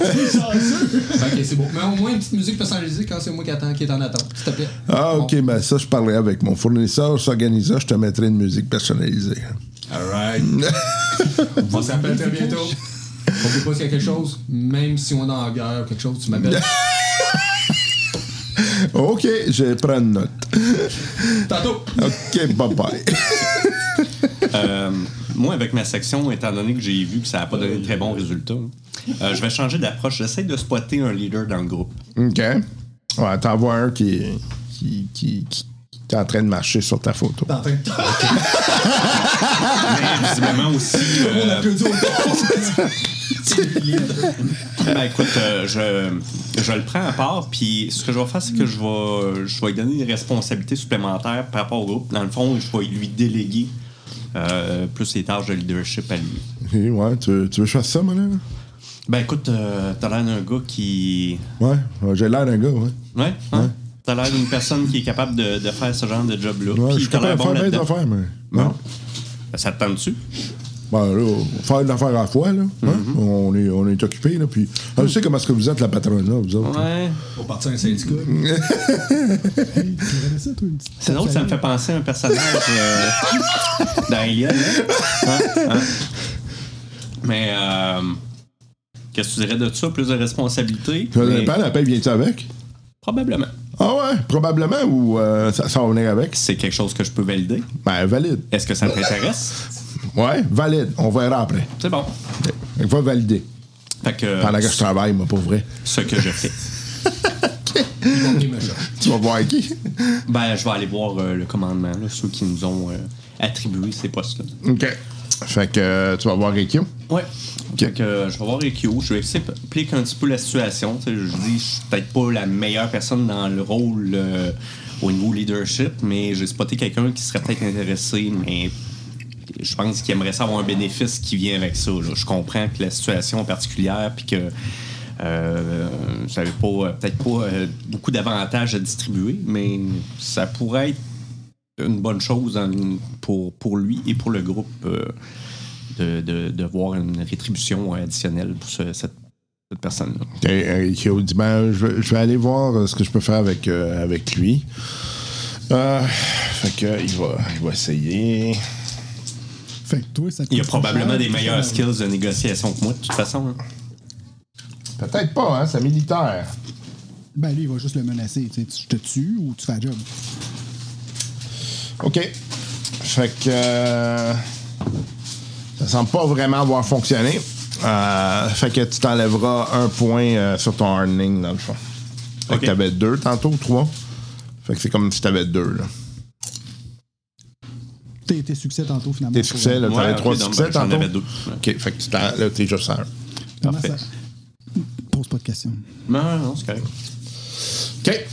C'est chanceux. Ok, c'est bon. Mais au moins une petite musique personnalisée quand c'est moi qui, attends, qui est en attente, s'il te plaît. Ah, ok, ben ça, je parlerai avec mon fournisseur, s'organisera, je te mettrai une musique personnalisée. Alright. on s'appelle très bientôt. N'oublie pas s'il y a quelque chose, même si on est en guerre ou quelque chose, tu m'appelles. Ok, je prends une note. Tantôt. Ok, bye bye. Euh, moi, avec ma section, étant donné que j'ai vu que ça n'a pas donné de très bons résultats, euh, je vais changer d'approche. J'essaie de spotter un leader dans le groupe. OK. Ouais, t'en vois un qui, qui, qui, est en train de marcher sur ta photo. T'es en train de- Mais visiblement aussi. On euh, applaudit au ben écoute, euh, je, je le prends à part, puis ce que je vais faire, c'est que je vais, je vais lui donner des responsabilités supplémentaires par rapport au groupe. Dans le fond, je vais lui déléguer euh, plus les tâches de leadership à lui. Ok, ouais, tu, veux- tu veux que je fasse ça, là? Ben écoute, euh, t'as l'air d'un gars qui. Ouais, ouais, j'ai l'air d'un gars, ouais. Ouais, hein? T'as l'air d'une personne qui est capable de, de faire ce genre de job-là. Ouais, je suis capable de bon faire des affaires, mais. Bon. Non. Ben, ça te tente dessus? Ben là, faire une affaire à la fois, là. hein? Mm-hmm. on, est, on est occupé, là. Puis, ah, je sais comment est-ce que vous êtes, la patronne, là, vous autres. Ouais. Pour partir un syndicat. Hey, tu verrais ça, toi, une petite C'est drôle, ça me fait penser à un personnage euh, dans Alien. hein? Hein? Hein? Mais euh, qu'est-ce que tu dirais de ça? Plus de responsabilités? Ça Mais dépend, la paix vient-tu avec? Probablement. Ah ouais, probablement, ou euh, ça, ça va venir avec? C'est quelque chose que je peux valider. Ben, valide. Est-ce que ça t'intéresse? Ouais, valide. On verra après. C'est bon. Il faut valider. Fait que Pendant que je travaille, moi, pour vrai. ce que je fais. Tu vas voir qui? Ben, je vais aller voir euh, le commandement, là, ceux qui nous ont euh, attribué ces postes-là. OK. Fait que euh, tu vas voir Rikyo. Ouais. Fait que, euh, je vais voir Rikyo. Je vais expliquer un petit peu la situation. Je dis, je suis peut-être pas la meilleure personne dans le rôle euh, au niveau leadership, mais j'ai spoté quelqu'un qui serait peut-être intéressé, mais je pense qu'il aimerait savoir un bénéfice qui vient avec ça. Je comprends que la situation est particulière, puis que euh, n'avez pas, euh, peut-être pas euh, beaucoup d'avantages à distribuer, mais ça pourrait être une bonne chose pour, lui et pour le groupe de, voir une rétribution additionnelle pour ce- cette, personne-là. OK, Rikyo dit ben, je, vais- aller voir ce que je peux faire avec, lui. Fait que il va essayer. Fait que toi, ça te Il y a probablement cher, des meilleurs skills de négociation que moi, de toute façon. hein. Peut-être pas, hein, c'est militaire. Ben, lui, il va juste le menacer. Tu sais, tu- je te tue ou tu fais la job. OK. Fait que. euh, ça semble pas vraiment avoir fonctionné. Euh, fait que tu t'enlèveras un point euh, sur ton earning, dans le fond. Fait OK. que t'avais deux tantôt, ou trois. Fait que c'est comme si t'avais deux, là. Tes, tes succès tantôt, finalement. Tes succès, là, Ouais, t'avais ok, trois succès ben, j'en tantôt. avais deux. OK, fait que là, t'es juste un. Comment Parfait. ça- Pose pas de questions. Non, non, c'est correct. OK.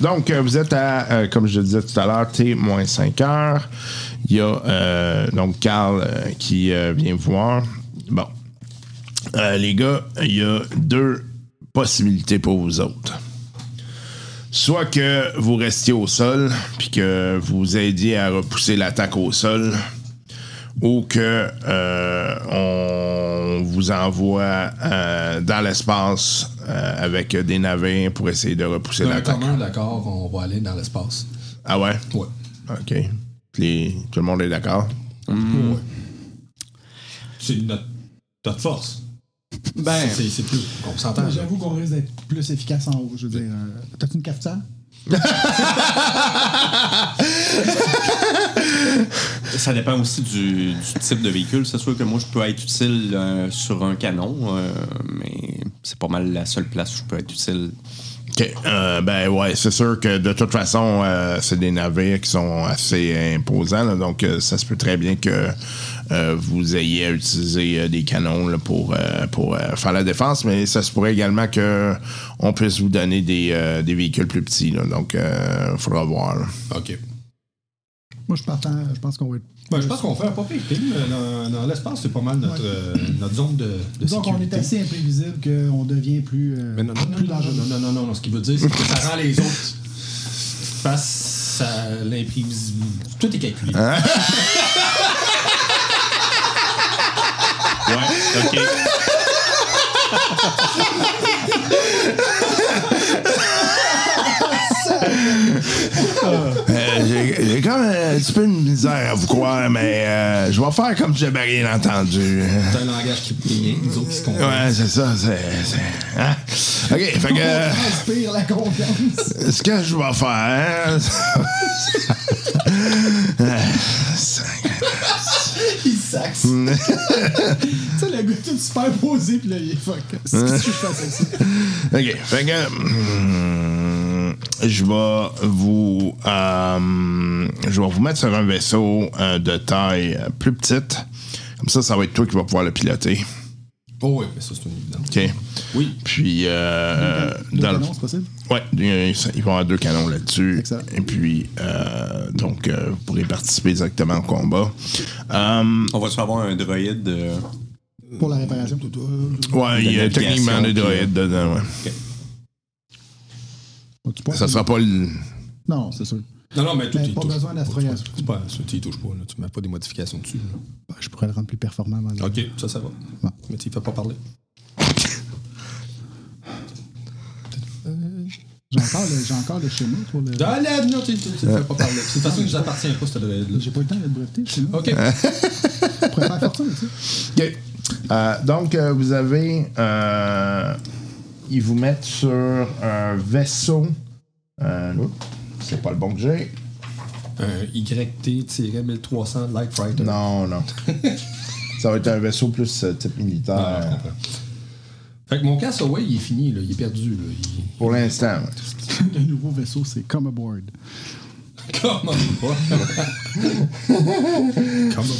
Donc, euh, vous êtes à, euh, comme je le disais tout à l'heure, T moins 5 heures. Il y a euh, donc Carl euh, qui euh, vient vous voir. Bon. Euh, les gars, il y a deux possibilités pour vous autres. Soit que vous restiez au sol, puis que vous aidiez à repousser l'attaque au sol, ou que euh, on vous envoie euh, dans l'espace euh, avec des navires pour essayer de repousser l'attaque. d'accord, on va aller dans l'espace. Ah ouais? Ouais. OK. Les- tout le monde est d'accord? Ouais. C'est notre, notre force. Ben, C'est c'est plus. On s'entend. là. J'avoue qu'on risque d'être plus efficace en haut. Je veux dire, euh, t'as-tu une cafetière? ça dépend aussi du, du type de véhicule. C'est sûr que moi, je peux être utile euh, sur un canon, euh, mais c'est pas mal la seule place où je peux être utile. OK. Euh, ben ouais, c'est sûr que de toute façon, euh, c'est des navires qui sont assez imposants. là, donc, euh, ça se peut très bien que euh, vous ayez à utiliser euh, des canons là, pour, euh, pour euh, faire la défense. Mais ça se pourrait également que on puisse vous donner des, euh, des véhicules plus petits. là. donc, il faudra voir. là. OK. Moi, je partant, je pense qu'on va être. Ben, je pense qu'on fait un pas Dans, dans l'espace, c'est pas mal notre, euh, notre zone de, de Donc, on est assez imprévisible qu'on devient plus, euh, Mais non, non, non, plus non, dangereux. non, non, non, non, non. Ce qu'il veut dire, c'est que ça rend les autres face à l'imprévisibilité. Tout est calculé. Ouais, OK. Euh, J'ai j'ai comme un petit peu de misère à vous croire, mais euh, je vais faire comme si j'avais rien entendu. C'est un langage qui nous autres qui se comprennent. Ouais, c'est ça. C'est, c'est- hein? OK, fait que. euh, On transpire la confiance. ce que je vais faire. face. tu sais, le gars tout super posé, puis là, il est fuck. C'est ce que je fasse avec ça. OK. Fait que. hum, je vais vous. euh, je vais vous mettre sur un vaisseau euh, de taille plus petite. Comme ça, ça va être toi qui vas pouvoir le piloter. Oh, oui, mais ça, c'est une évidence. OK? Oui. Puis. Euh, dans le- possible? Ouais, il y a- il va y avoir deux canons là-dessus. Et puis, euh, donc, euh, vous pourrez participer directement au combat. Euh, On va-tu avoir un droïde euh, Pour la réparation. ouais, il y a techniquement des puis, droïdes dedans, ouais. Donc, il pourrait- Ça sera pas le. Non, c'est sûr. Non, non, mais tout, il pas touche. besoin d'astrogation. C'est pas, ça, tu y touches pas, là. Tu mets pas des modifications dessus. Ben, je pourrais le rendre plus performant avant de- Ok, ça, ça va. Ouais. Mais tu y fais pas parler. J'ai encore, le- j'ai encore le schéma pour le. Là, non, tu tu fais pas parler. C'est de toute façon, ils appartiennent pas, cette droïde-là. J'ai pas eu le temps de le breveter, le schéma. Ok. Je pourrais faire fortune. OK. Euh, donc, euh, vous avez. euh, ils vous mettent sur un vaisseau. Euh, c'est pas le bon que j'ai. Un YT-1300 Light Fighter. Non, non. Ça va être un vaisseau plus euh, type militaire. Ah, je comprends. Fait que mon castaway, il est fini, là. Il est perdu, là. Il... Pour l'instant. ouais. Le nouveau vaisseau, c'est Come Aboard. Comment pas? Comment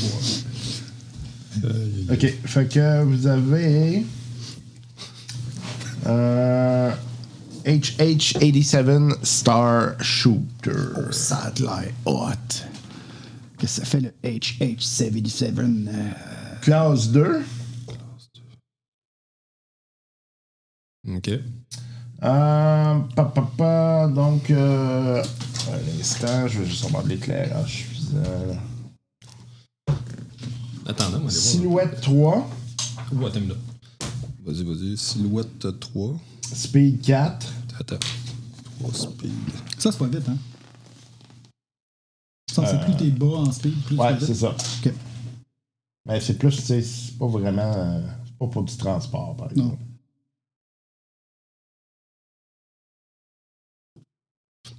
pas? OK. Fait que vous avez. Euh, HH-87 Star Shooter. Ça a de l'air hot. Qu'est-ce que ça fait le HH77? euh, Classe 2. Ok. Euh, pa, pa, pa, donc, euh, un instant, je vais juste avoir de l'éclairage suffisant. Attends, là, moi. Silhouette 3, Oh, attends minute. Vas-y, vas-y. Silhouette 3. Speed 4, Attends. 3 speed. Ça, c'est pas vite, hein? Ça, c'est plus t'es bas en speed, plus Ouais, c'est ça. Ok. Mais c'est plus, tu sais, c'est pas vraiment. euh, c'est pas pour du transport, par exemple.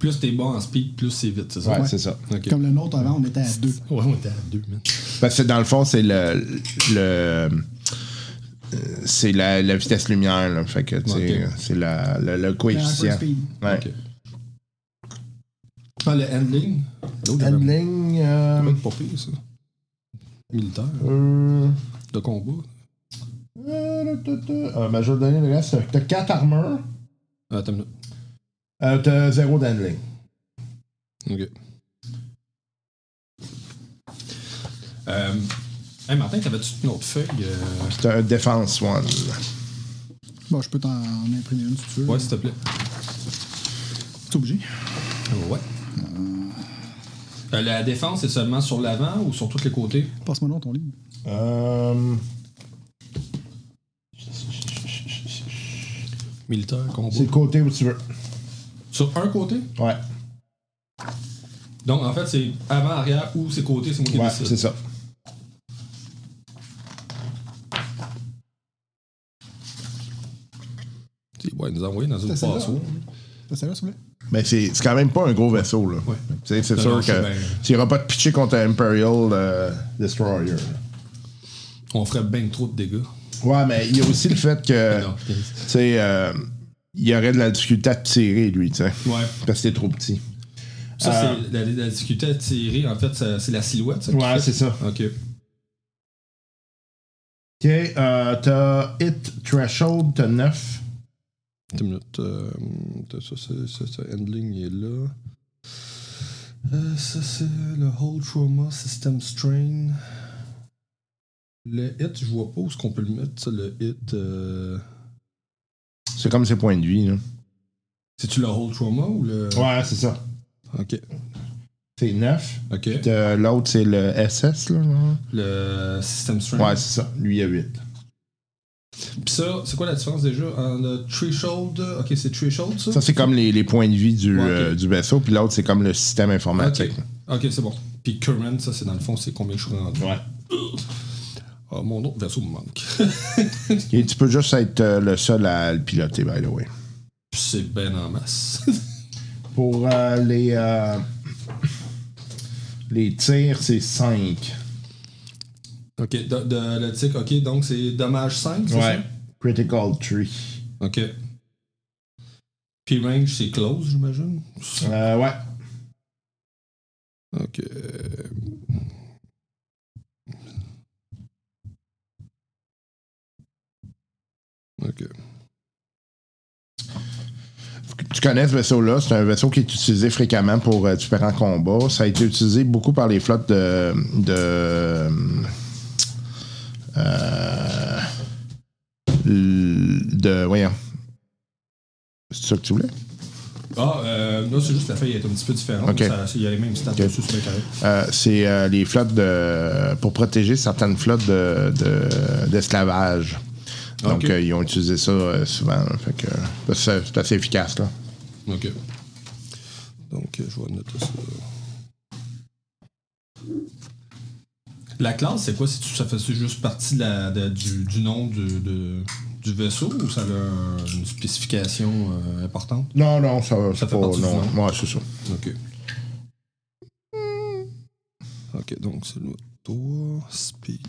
Plus t'es bas en speed, plus c'est vite, c'est ça? Ouais, c'est ça. Ok. Comme le nôtre avant, on était à deux. Ouais, on était à 2, man. Parce que dans le fond, c'est le. le c'est la, la vitesse lumière, là. Fait que, tu sais, Ok. c'est la- le, le Le coefficient. Ouais. Ok. Ah, le handling? Handling. euh, être pas pire, ça. Militaire. euh, De combat. euh. Euh, ben, te donner le reste. T'as 4 armures. Ah, attends une minute. Euh, t'as 0 d'handling. Ok. Euh, hey, Martin, t'avais-tu une autre feuille? euh, T'as un Defense One. Bon, je peux t'en en imprimer une si tu veux. Ouais, s'il te plaît. C'est obligé. Ouais. Euh, la défense, c'est seulement sur l'avant ou sur tous les côtés? Passe-moi donc ton livre. Euh, Militaire, combat. c'est le côté où tu veux. Sur un côté? Ouais, Donc, en fait, c'est avant, arrière ou c'est côté, c'est moi qui ouais, décide. c'est ça. Ouais, ils nous a envoyé dans une C'est celle-là, passoire. C'est ça, là, s'il vous plaît? Mais c'est c'est quand même pas un gros vaisseau, là. Ouais. Tu sais, C'est sûr non, c'est que bien. tu iras pas te pitcher contre un Imperial euh, Destroyer. On ferait bien trop de dégâts. Ouais, mais il y a aussi le fait que, Non, tu sais, euh, il y aurait de la difficulté à tirer, lui, tu sais. Ouais. Parce que t'es trop petit. Ça, Euh, c'est la, la difficulté à tirer, en fait, c'est la silhouette. Ça, Ouais, c'est ça. Ok. OK, euh, t'as Hit Threshold, t'as 9. Attends une minute. euh, t'as ça, c'est ça, ça, handling il est là. Euh, ça, c'est le Whole Trauma System Strain. Le hit, je vois pas où est-ce qu'on peut le mettre, ça, le hit. euh, C'est comme ses points de vie, là. C'est-tu le Whole Trauma ou le. Ouais, c'est ça. Ok. C'est 9. Ok. L'autre, c'est le SS, là. genre. Le System Strain. Ouais, c'est ça. Lui, il a 8. Puis ça, c'est quoi la différence déjà en le Threshold Ok, c'est Threshold ça? Ça, c'est comme les, les points de vie du, Ouais, ok. euh, du vaisseau, puis l'autre, c'est comme le système Ok. informatique. Ok, c'est bon. Puis Current, ça, c'est dans le fond, c'est combien je suis rendu? Ouais. Ah, mon autre vaisseau me manque. Et tu peux juste être euh, le seul à le piloter, by the way. C'est ben en masse. Pour euh, les, euh, les tirs, c'est 5. Ok, de, de- le tic, ok, donc c'est dommage 5, c'est Ouais. Critical Tree. ça? Ok. Puis range, c'est close, j'imagine? Euh, ouais. Ok. Ok. Tu connais ce vaisseau-là, c'est un vaisseau qui est utilisé fréquemment pour euh, différents combats. Ça a été utilisé beaucoup par les flottes de. de euh, de. Voyons. C'est ça que tu voulais? Ah, euh, là, c'est juste la feuille est un petit peu différente. Ça- Il y a les mêmes stats dessus, c'est. Euh, c'est euh, les flottes de. pour protéger certaines flottes de, de- d'esclavage. Donc, euh, ils ont utilisé ça euh, souvent. là. Fait que, euh, c'est, c'est assez efficace, là. Ok. Donc, je vais noter ça. La classe, c'est quoi? Ça fait juste partie de la- de- du, du nom du, de- du vaisseau ou ça a un- une spécification euh, importante? Non, non, ça, c'est fait pas. partie du nom. ouais, c'est ça. Ok. Ok, donc c'est le moteur, speed.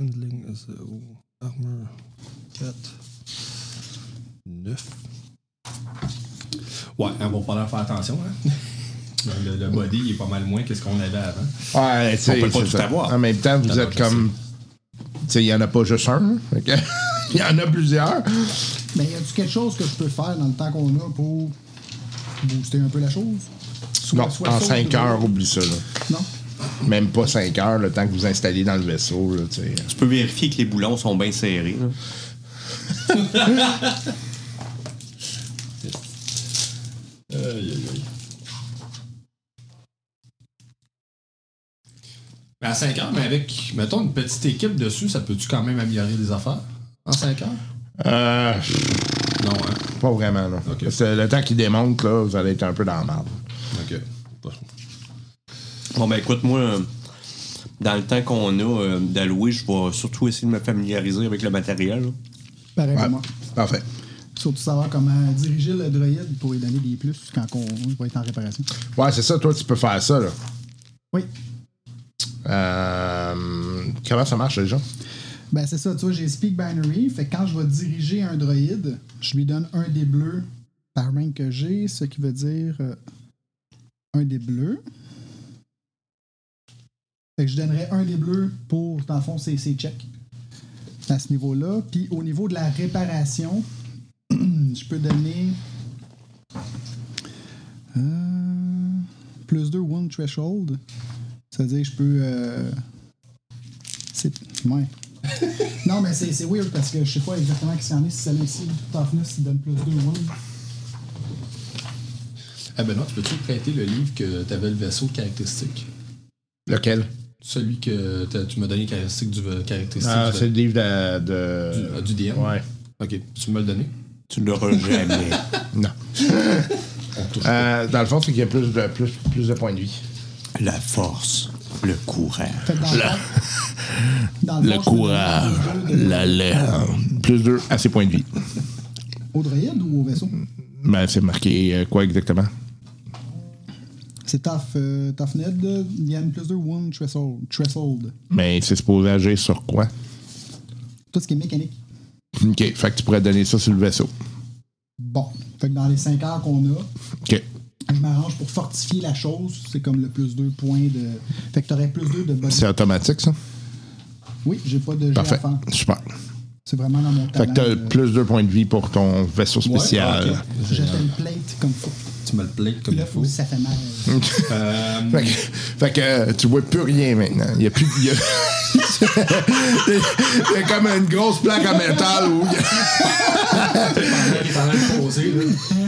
Handling à 0, armor 4, 9. Ouais, on va falloir faire attention. Hein? Le, le body il est pas mal moins que ce qu'on avait avant. Ouais, tu sais, peut pas tout ça. avoir. En même temps, vous êtes comme. Tu sais, il n'y en a pas juste un. hein. Il y en a plusieurs. Mais y a-tu quelque chose que je peux faire dans le temps qu'on a pour booster un peu la chose? Soit- Non, soit en sauve 5 de- heures, oublie ça. Là. Non? Même pas 5 heures, le temps que vous installez dans le vaisseau. Là, tu peux vérifier que les boulons sont bien serrés. là. Mais à 5 heures, mais avec, mettons, une petite équipe dessus, ça peut-tu quand même améliorer les affaires? En 5 heures? Euh, Non, hein? pas vraiment, là. Ok. Parce que le temps qu'il démonte, là, vous allez être un peu dans la merde. Ok. Bon, ben écoute, moi, dans le temps qu'on a euh, d'allouer, je vais surtout essayer de me familiariser avec le matériel. là. Pareil Ouais, pour moi. parfait. Surtout savoir comment diriger le droïde pour lui donner des plus quand on il va être en réparation. Ouais, c'est ça, toi, tu peux faire ça, là. Oui. Euh, comment ça marche déjà? Ben c'est ça, tu vois, j'ai Speak Binary. Fait que quand je vais diriger un droïde, je lui donne un des bleus par rank que j'ai, ce qui veut dire euh, un des bleus. Fait que je donnerais un des bleus pour, dans le fond, ses, ses checks à ce niveau-là. Puis au niveau de la réparation, je peux donner euh, plus 2 wound threshold. C'est-à-dire que je peux. euh, c'est. Ouais. non, mais c'est c'est weird parce que je sais pas exactement qui c'en est. Si celle-là ici, Toughness, il donne plus 2 wound. Ah ben non, tu peux-tu prêter le livre que t'avais le vaisseau de caractéristiques? Lequel? Celui que tu m'as donné les caractéristiques du caractéristique Ah, c'est le livre de. de- du, du DM? Ouais. Ok, tu me l'as donné? Tu ne l'auras jamais. Non. On touche Euh, dans le fond, c'est qu'il y a plus de, plus, plus de points de vie. La force, le dans le courage, deux la laine. Plus 2 à ses points de vie. Au droïde ou au vaisseau? Ben, c'est marqué euh, quoi exactement? C'est Tough, euh, tough Ned. Il y a une plus 2 wound threshold. threshold. Mais c'est supposé agir sur quoi? Tout ce qui est mécanique. OK. Fait que tu pourrais donner ça sur le vaisseau. Bon. Fait que dans les 5 heures qu'on a, OK. je m'arrange pour fortifier la chose. C'est comme le plus 2 points de. Fait que t'aurais plus 2 de body. C'est automatique, ça? Oui, j'ai pas de jet Parfait. à faire. Super. C'est vraiment dans mon Fait talent. que t'as plus 2 points de vie pour ton vaisseau spécial. Ok. Te le plate comme faut. Tu me le plate comme il faut. ça fait mal. Euh, Fait que, fait que, euh, tu vois plus rien maintenant. Il y a plus. Il y a, il y a comme une grosse plaque en métal où il y a- il est en train de poser, là.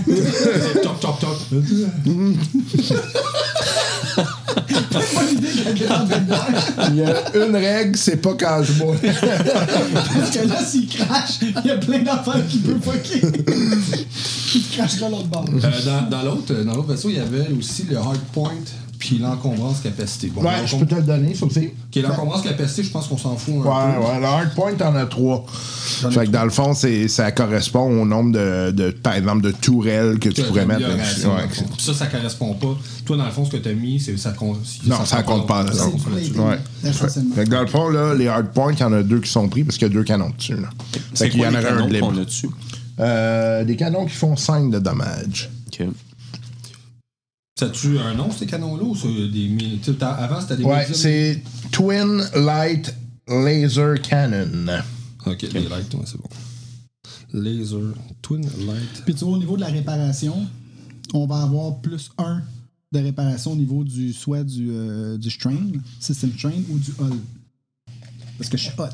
C'est toc, toc, toc. il y a une règle, c'est pas quand je bois. Parce que là, s'il crache, il y a plein d'affaires qui peuvent fucker. il crachera l'autre bord. Euh, dans dans l'autre dans l'autre vaisseau, il y avait aussi le hard point puis l'encombrance capacité. Bon, Ouais, je peux te le donner, ça aussi. Ok, l'encombrance capacité, je pense qu'on s'en fout un Ouais, peu. ouais, le hardpoint, t'en as trois. Fait que trois. dans le fond, c'est, ça correspond au nombre de, de, par exemple, de tourelles que tu pourrais mettre Ouais. ça, ça correspond pas. Toi, dans le fond, ce que tu as mis, c'est ça compte. Non, ça compte pas. Non. Ouais. essentiellement. Fait que dans le fond, là, les hardpoints, il y en a deux qui sont pris parce qu'il y a deux canons dessus. Là. Fait C'est qu'il y en aurait un de libre. a des canons qui font 5 de dommages. OK. Ça tue un nom, ces canons-là, ou c'est des. Avant, c'était des. Ouais, c'est Twin Light Laser Cannon. Ok, les lights, ouais, c'est bon. Laser, twin light. Puis tu vois, au niveau de la réparation, on va avoir plus un de réparation au niveau du soit du, euh, du strain, system strain ou du hull. Parce que je suis hot.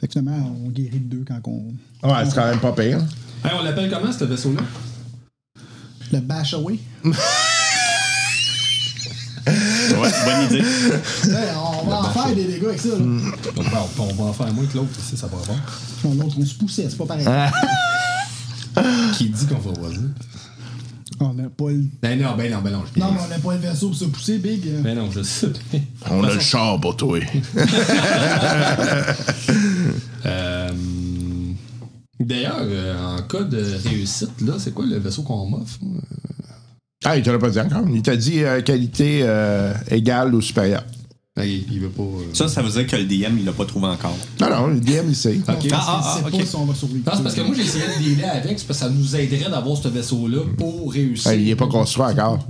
Fait que finalement, on guérit de deux quand on. Ouais, c'est quand même pas pire. Hey, on l'appelle comment, ce vaisseau-là? Le bash away. Ouais, bonne idée. Hey, on va en faire des dégâts avec ça. Là. Ben, on, on va en faire moins que l'autre, ici, ça va avoir. L'autre, on se poussait, c'est pas pareil. Qui dit qu'on va voir ça? On n'a pas le. Ben non, ben non, ben non. je- Non, mais on n'a pas le vaisseau pour se pousser, Big. Ben non, je sais. On a le char pour toi. D'ailleurs, euh, en cas de réussite, là, c'est quoi le vaisseau qu'on m'offre? Ah, il te l'a pas dit encore. Il t'a dit euh, qualité euh, égale ou supérieure. Ben, il, il veut pas. euh, Ça, ça veut dire que le DM, il l'a pas trouvé encore. Non, non, le DM, il sait. Ah, ah, ah, pas si on va survivre. Non, c'est parce que moi, j'ai essayé de dealer avec, c'est parce que ça nous aiderait d'avoir ce vaisseau-là pour réussir. Ah, il n'est pas construit encore.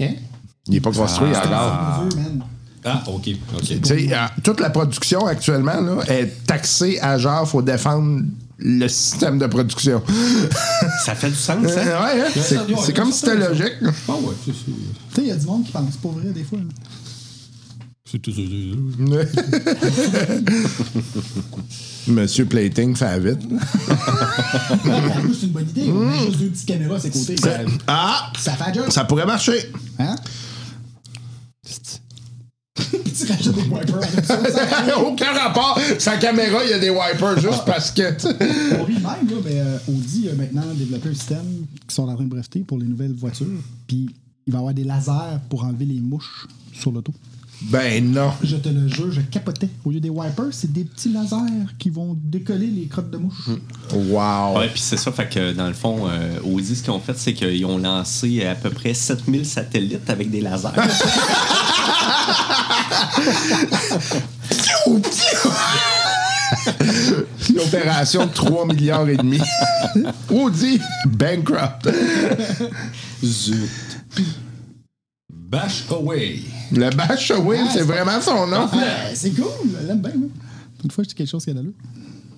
Hein? Il n'est pas construit encore. Œufs, man. Ah, ok. ok. Tu sais, euh, toute la production actuellement là, est taxée à genre, faut défendre le système de production. Ça fait du sens, Euh, ça? ouais, hein? c'est, Ouais, c'est comme si c'était logique. Ah ouais, c'est Tu sais, il y a du monde qui pense pas vrai des fois. là. c'est tout ça. Monsieur Plating fait vite. C'est une bonne idée. On a juste deux petites caméras à ses côtés. Ça, Ah! ça fait la job. Ça pourrait marcher. Hein? Tu rajoutes des wipers Aucun rapport. Sa caméra, il y a des wipers juste parce que. tu sais. On rit de même, là, mais euh, Audi a maintenant développé un système qui sont en train de breveter pour les nouvelles voitures. Puis il va y avoir des lasers pour enlever les mouches sur l'auto. Ben non. Je te le jure, je capotais. Au lieu des wipers, c'est des petits lasers qui vont décoller les crottes de mouches. Wow. Ouais, puis c'est ça, fait que dans le fond, euh, Audi, ce qu'ils ont fait, c'est qu'ils ont lancé à peu près 7000 satellites avec des lasers. Une opération de 3 milliards et demi. Audi, bankrupt. Zut. Bash away. Le Bash Away, c'est vraiment son nom. Ouais, c'est cool, je l'aime bien. moi. Une fois, je dis quelque chose qui a d'allure.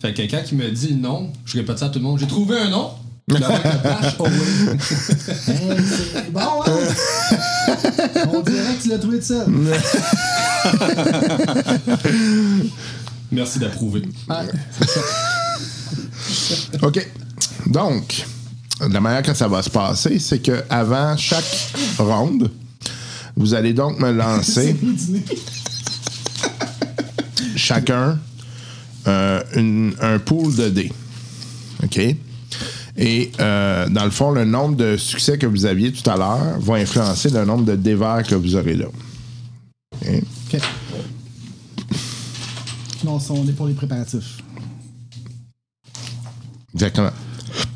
Fait que quelqu'un qui me dit non, je répète ça à tout le monde. J'ai trouvé un nom. Le mec de. Hey, c'est bon, hein? On dirait que tu l'as trouvé de seul. Merci d'approuver. OK. Donc, la manière que ça va se passer, c'est que avant chaque ronde, vous allez donc me lancer chacun euh, une- un pool de dés. OK? Et euh, dans le fond, le nombre de succès que vous aviez tout à l'heure va influencer le nombre de dés verts que vous aurez là. OK? OK. Non, on est pour les préparatifs. Exactement.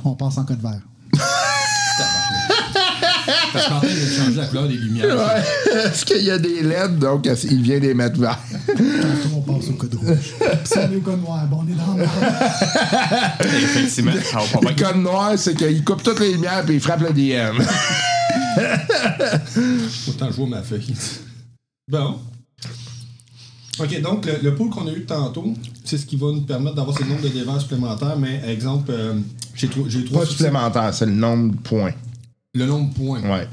On passe en code vert. Parce qu'en fait, il a changé la couleur des lumières. Est-ce qu'il y a des LED? Donc, il vient les mettre verts. Tantôt, on passe au code rouge. Puis si on est au code noir, bon, on est dans le merde. Effectivement, ça va pas Le code noir, c'est qu'il coupe toutes les lumières et il frappe le DM. Autant vois ma feuille. Bon. OK, donc le, le pool qu'on a eu tantôt, c'est ce qui va nous permettre d'avoir ce nombre de dévers supplémentaires, mais exemple, euh, j'ai trou- j'ai trois Pas supplémentaire, c'est le nombre de points. Le nombre de points. Ouais.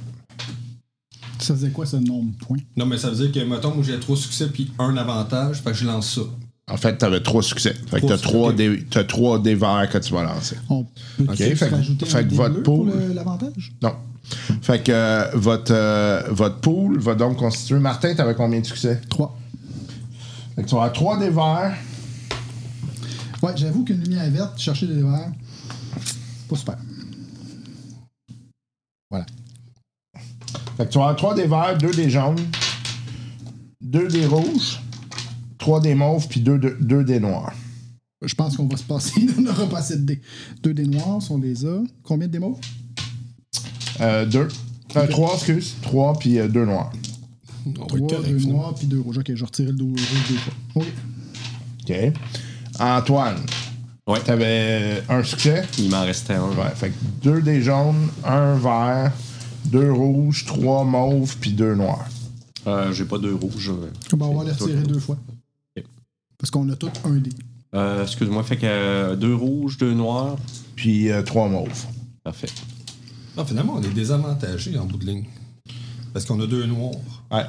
Ça faisait quoi, ce nombre de points? Non, mais ça veut dire que, mettons, moi j'ai trois succès puis un avantage, fait que je lance ça. En fait, t'avais trois succès. Fait que Trois t'as trois, succès, dés, t'as trois dés verts que tu vas lancer. On peut OK, fait que- fait un que votre pool- l'avantage? Non. Fait que euh, votre, euh, votre pool va donc constituer. Martin, t'avais combien de succès? 3. Fait que tu vas avoir trois dés verts. Ouais, j'avoue qu'une lumière verte, chercher des verts, pas super. Voilà. Fait que tu vas avoir 3 des verts, 2 des jaunes, 2 des rouges, 3 des mauves, puis 2 des noirs. Je pense qu'on va se passer. On n'aura pas assez de dés. Deux dés noirs, on les a. Combien de démos? Euh, 2. 3, excuse. 3 puis 2 noirs. On va être Trois, correct, deux finalement. noirs, puis deux rouges. Ok, je vais retirer le dos rouge deux fois. Ok. OK. Antoine, Ouais. t'avais un succès. Il m'en restait un. Ouais, fait que 2 des jaunes, 1 vert, 2 rouges, 3 mauves, puis 2 noirs. Euh, J'ai pas deux rouges. euh. Ben, on va les retirer deux fois. Parce qu'on a tous un dé. Euh, Excuse-moi, fait que euh, deux rouges, deux noirs. Puis 3 mauves. Parfait. Non, finalement, on est désavantagés en bout de ligne. Parce qu'on a deux noirs. Ouais.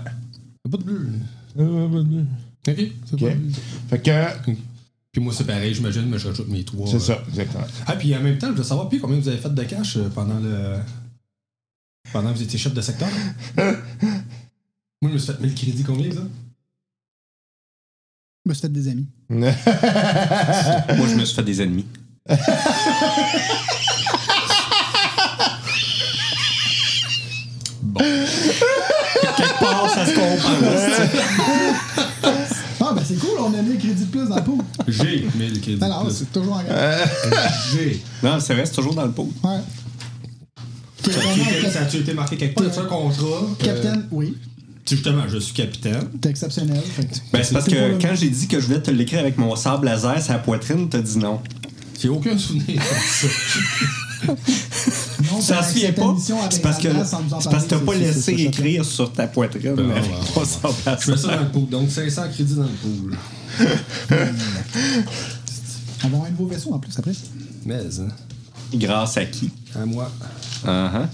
Pas de bleu. Ok, c'est OK. pas bleu. Fait que, Puis moi, c'est pareil, j'imagine, mais je rajoute mes trois. c'est euh. ça, exactement. Ah, puis en même temps, je veux savoir, puis combien vous avez fait de cash euh, pendant le. Pendant que vous étiez chef de secteur? moi, je me suis fait 1000 crédits, combien, ça? Je me suis fait des amis. Moi, je me suis fait des ennemis. Quelque c'est cool, on a mis le crédit de plus dans le pot. J'ai 1000 crédits. Alors, plus. c'est toujours en gagne. J'ai. Non, c'est vrai, c'est toujours dans le pot. Ouais. Ça a-tu été- ça a-tu été marqué quelque part? As-tu un contrat? Euh, capitaine, oui. justement, je suis capitaine. T'es exceptionnel. Fait Ben, c'est parce que le- quand j'ai dit que je voulais te l'écrire avec mon sable laser sur la poitrine, t'as dit non. J'ai aucun souvenir de ça. Non, Ça ben, se cette pas? C'est parce que Randall, sans nous en c'est parce que t'as pas laissé écrire sur ta poitrine. Ben, sable Je mets ça dans le pool. Donc 500 crédits dans le pool. On va avoir un nouveau vaisseau en plus après. Mais, hein, Grâce à qui? à moi. Uh-huh.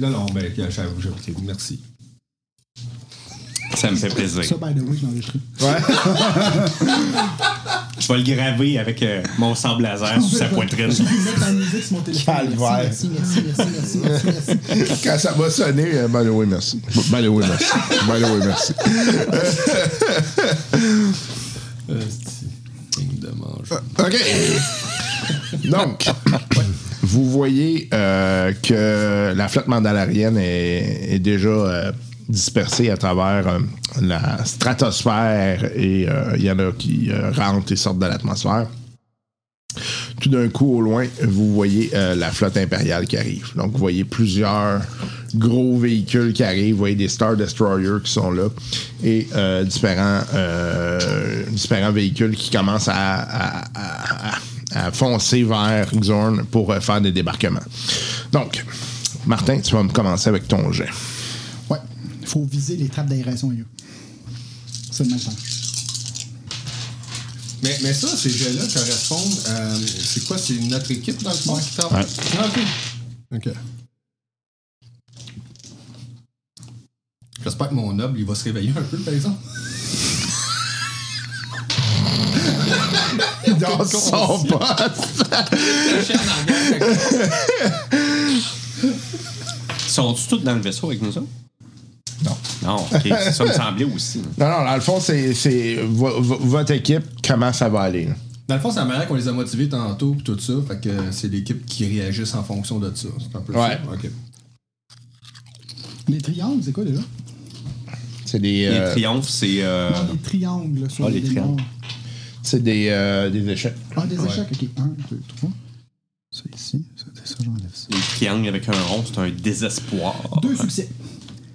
Non, non, ben, j'avoue, j'avoue. Merci. Ça me fait plaisir. Ça, by the way, je enregistré. Je vais le graver avec euh, mon sable laser sur sa poitrine. Je vais mettre la musique sur mon téléphone. Calvaire. Merci, merci, merci, merci, merci, merci. Quand ça va sonner, euh, by the way, merci. By the way, merci. By the way, merci. De mange. OK. Donc, vous voyez euh, que la flotte mandalarienne est, est déjà euh, dispersée à travers euh, la stratosphère et euh, il y en a qui euh, rentrent et sortent de l'atmosphère. Tout d'un coup, au loin, vous voyez euh, la flotte impériale qui arrive. Donc, vous voyez plusieurs gros véhicules qui arrivent. Vous voyez des Star Destroyers qui sont là et euh, différents, euh, différents véhicules qui commencent à, à- foncer vers Xorn pour euh, faire des débarquements. Donc, Martin, tu vas me commencer avec ton jet. Il faut viser les trappes d'aération ailleurs. C'est le même temps. Mais, mais ça, ces jeux-là correspondent à. C'est quoi? C'est notre équipe dans le fond qui travaille? Ouais. Ah, ok. Ok. J'espère que mon noble, il va se réveiller un peu, par exemple. Dans son poste! Sont-ils tous dans le vaisseau avec nous autres? Non. Non, ok, ça me semblait aussi. Non, non, dans le fond, c'est c'est vo- vo- votre équipe, comment ça va aller. là? Dans le fond, c'est la manière qu'on les a motivés tantôt, pis tout ça. Fait que c'est l'équipe qui réagissent en fonction de ça. C'est un peu Ouais. ça. Ok. Les triangles, c'est quoi déjà? C'est des, Les euh, triomphes, c'est. euh, Non, les triangles sur Ah, les triangles. c'est des, euh, des échecs. Ah, des échecs, ok. Un, deux, trois. Ça ici, ça, ça j'enlève ça. les triangles avec un rond, c'est un désespoir. Deux succès.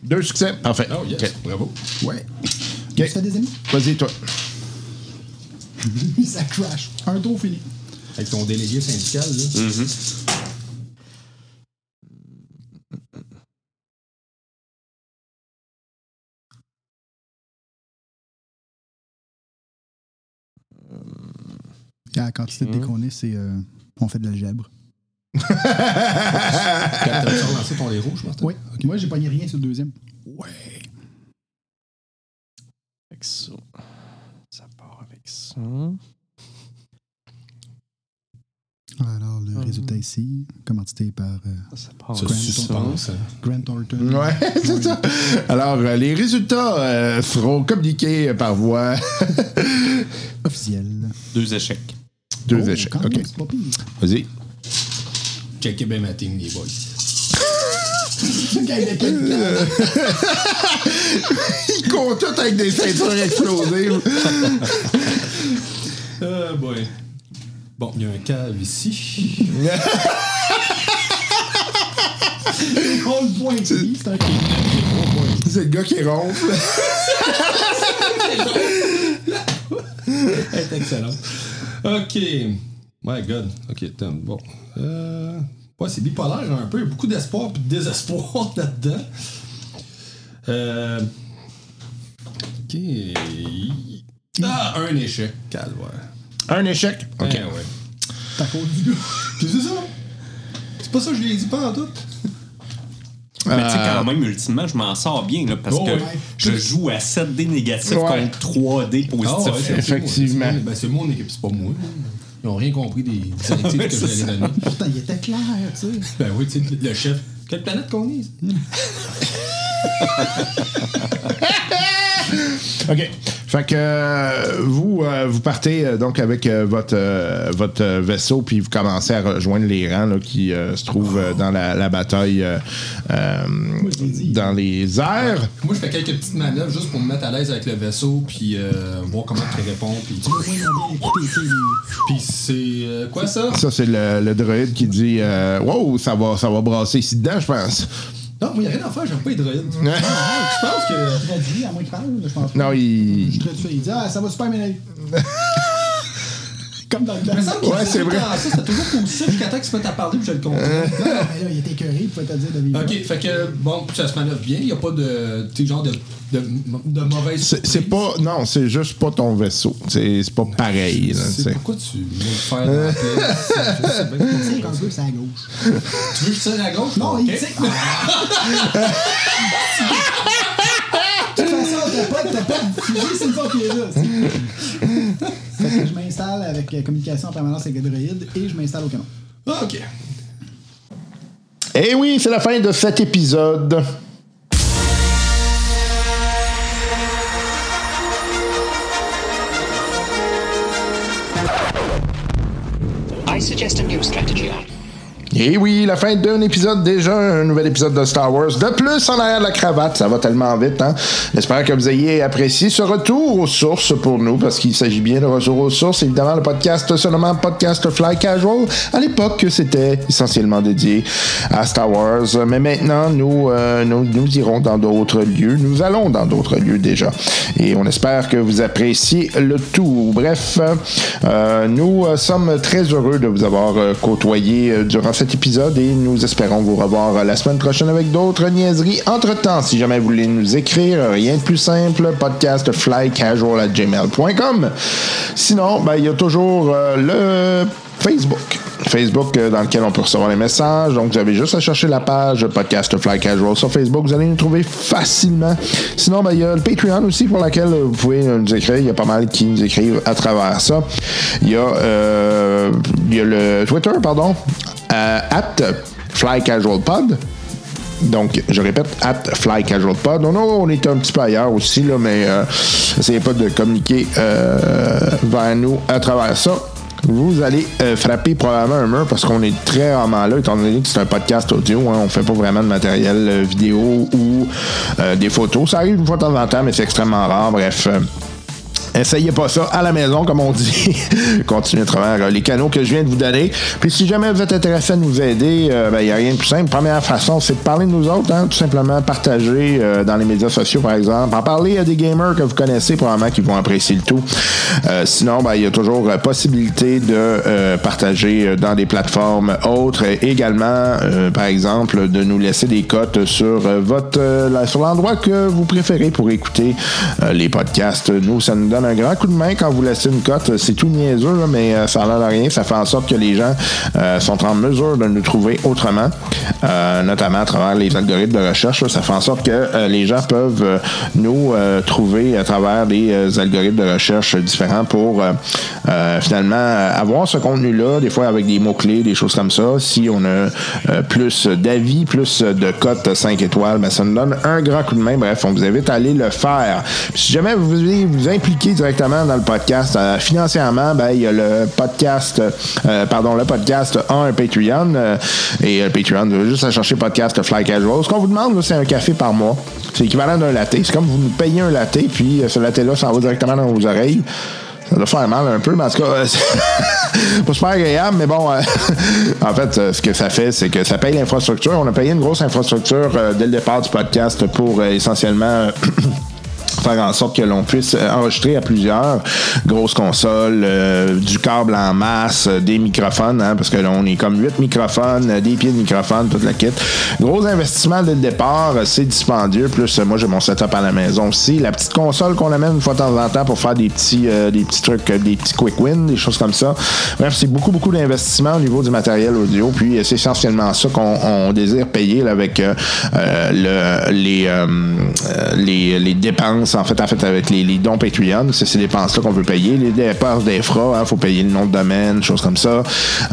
Deux succès. Parfait. Oh, yes. Bravo. Ouais. Tu fais des amis? Vas-y, toi. ça crash. Un tour fini. Avec ton délégué syndical, là. La quantité de qu'on est, c'est. euh, on fait de l'algèbre. T'as relancé ton les rouges, Martin? Oui. Moi, j'ai pogné rien sur le deuxième. Ouais. Avec ça. Ça part avec ça. Alors, le résultat ici, commandité par euh, Ça part Ça avec suspense. hein. Grant Thornton. Ouais, c'est ça. Alors, euh, les résultats euh, seront communiqués par voie. Officiel. Deux échecs. Deux Oh, échecs. quand OK. Vas-y. Checkez bien ma team, les boys. Ils courent tous avec des ceintures explosives. Ah, boy. Bon, il y a un cave ici. On le c'est un. C'est le gars qui ronfle. Elle est excellente. OK. My God. OK, attends, bon. Euh... Ouais, c'est bipolaire un peu. Il y a beaucoup d'espoir et de désespoir là-dedans. Euh... OK. Ah, un échec. Calvaire. Un échec. OK. Eh ouais. Cause du gars. Puis c'est ça. C'est pas ça que je lui ai dit pas en tout. Mais tu sais, quand même, ultimement, je m'en sors bien, là, parce Oh, que ouais. je joue à 7D négatif Ouais. contre 3D positif. Ah ouais, Effectivement. Ben, c'est mon équipe, c'est pas moi. Ils ont rien compris des directives que je leur ai données. Pourtant, il était clair, tu sais. Ben oui, tu sais, le chef. Quelle planète qu'on est? OK. Fait que euh, vous, euh, vous partez euh, donc avec euh, votre, euh, votre vaisseau, puis vous commencez à rejoindre les rangs là, qui euh, se trouvent euh, dans la, la bataille euh, euh, dans les airs. Moi, je fais quelques petites manœuvres juste pour me mettre à l'aise avec le vaisseau, puis euh, voir comment tu réponds. Puis, c'est. euh, quoi ça? Ça, c'est le, le droïde qui dit euh, Wow, ça va, ça va brasser ici dedans, je pense. Non, moi, il a rien à faire, j'aime pas les droïdes. je pense que. traduit, à moins qu'il parle, je pense. Non, il. Je traduis, il dit Ah, ça va super aller. Comme dans le temps. Qu'il Ouais, c'est vrai. ça, c'était toujours positif jusqu'à temps qu'il se mette à parler, puis je le comprends. Non, non, mais là, il était écœuré, il pouvait te dire de vivre. Ok, fait que, bon, ça se manœuvre bien, il n'y a pas de. Tu genre de, de, de mauvaise. C'est c'est pas. Non, c'est juste pas ton vaisseau. C'est c'est pas pareil. là, C'est pourquoi tu veux le faire dans la plaie? Tu veux, c'est à gauche. Tu veux que je tire à gauche? Non, il tire. De t'as pas, t'as pas de fusil, c'est le qui est là. Fait que je m'installe avec euh, communication en permanence avec le droïde et je m'installe au canon. Ok. Et oui, c'est la fin de cet épisode. Et oui, la fin d'un épisode déjà, un nouvel épisode de Star Wars. De plus, en arrière de la cravate, ça va tellement vite. Hein? J'espère que vous ayez apprécié ce retour aux sources pour nous, parce qu'il s'agit bien de retour aux sources. Évidemment, le podcast se nommant Podcast Fly Casual. À l'époque, c'était essentiellement dédié à Star Wars. Mais maintenant, nous, euh, nous, nous irons dans d'autres lieux. Nous allons dans d'autres lieux déjà. Et on espère que vous appréciez le tout. Bref, euh, nous sommes très heureux de vous avoir euh, côtoyé durant cet épisode et nous espérons vous revoir euh, la semaine prochaine avec d'autres niaiseries. Entre-temps, si jamais vous voulez nous écrire, euh, rien de plus simple, podcast flycasual@gmail.com. Sinon, ben, il y a toujours euh, le Facebook. Facebook euh, dans lequel on peut recevoir les messages. Donc, vous avez juste à chercher la page Podcast Fly Casual sur Facebook. Vous allez nous trouver facilement. Sinon, ben, il y a le Patreon aussi pour laquelle euh, vous pouvez nous écrire. Il y a pas mal qui nous écrivent à travers ça. Il y a, euh, le Twitter, pardon, at Fly Casual Pod. Donc, je répète, at Fly Casual Pod. On, on est un petit peu ailleurs aussi, là, mais euh, pas de communiquer vers nous à travers ça. Vous allez euh, frapper probablement un mur parce qu'on est très rarement là, étant donné que c'est un podcast audio. Hein, on fait pas vraiment de matériel euh, vidéo ou euh, des photos. Ça arrive une fois de temps en temps, mais c'est extrêmement rare. Bref. Euh, Essayez pas ça à la maison, comme on dit. Continuez à travers euh, les canaux que je viens de vous donner. Puis si jamais vous êtes intéressé à nous aider, il n'y a rien de plus simple. Première façon, c'est de parler de nous autres, hein, tout simplement partager euh, dans les médias sociaux, par exemple. En parler à des gamers que vous connaissez, probablement qui vont apprécier le tout. Euh, sinon, il y a toujours euh, possibilité de euh, partager euh, dans des plateformes autres. Également, euh, par exemple, de nous laisser des cotes sur euh, votre euh, sur l'endroit que vous préférez pour écouter euh, les podcasts. Nous, ça nous donne un grand coup de main quand vous laissez une cote. C'est tout niaiseux, mais euh, ça a rien. Ça fait en sorte que les gens euh, sont en mesure de nous trouver autrement, euh, notamment à travers les algorithmes de recherche. Ça fait en sorte que euh, les gens peuvent nous trouver à travers des algorithmes de recherche différents pour finalement avoir ce contenu-là, des fois avec des mots-clés, des choses comme ça. Si on a plus d'avis, plus de cotes 5 étoiles, ben, ça nous donne un grand coup de main. Bref, on vous invite à aller le faire. Si jamais vous voulez vous impliquer directement dans le podcast euh, financièrement, ben, il y a le podcast, euh, pardon, le podcast a un Patreon. euh, et le Patreon, vous juste à chercher podcast Fly Casual. Ce qu'on vous demande, c'est un café par mois. C'est l'équivalent d'un latte. C'est comme vous payez un latte, puis ce latte-là s'en va directement dans vos oreilles. Ça doit faire mal un peu, mais en tout cas, euh, pas super agréable, mais bon, en fait, ce que ça fait, c'est que ça paye l'infrastructure. On a payé une grosse infrastructure dès le départ du podcast pour essentiellement. faire en sorte que l'on puisse enregistrer à plusieurs grosses consoles, euh, du câble en masse, euh, des microphones, hein, parce que là, on est comme huit microphones, euh, des pieds de microphone, toute la kit. Gros investissement dès le départ, euh, c'est dispendieux. Plus moi j'ai mon setup à la maison aussi. La petite console qu'on amène une fois de temps en temps pour faire des petits, euh, des petits trucs, des petits quick wins, des choses comme ça. Bref, c'est beaucoup, beaucoup d'investissement au niveau du matériel audio. Puis c'est essentiellement ça qu'on on désire payer là, avec euh, le, les, les, les dépenses, en fait, en fait, avec les, dons Patreon. C'est ces dépenses-là qu'on veut payer. Les dépenses d'infra, il faut payer le nom de domaine, choses comme ça.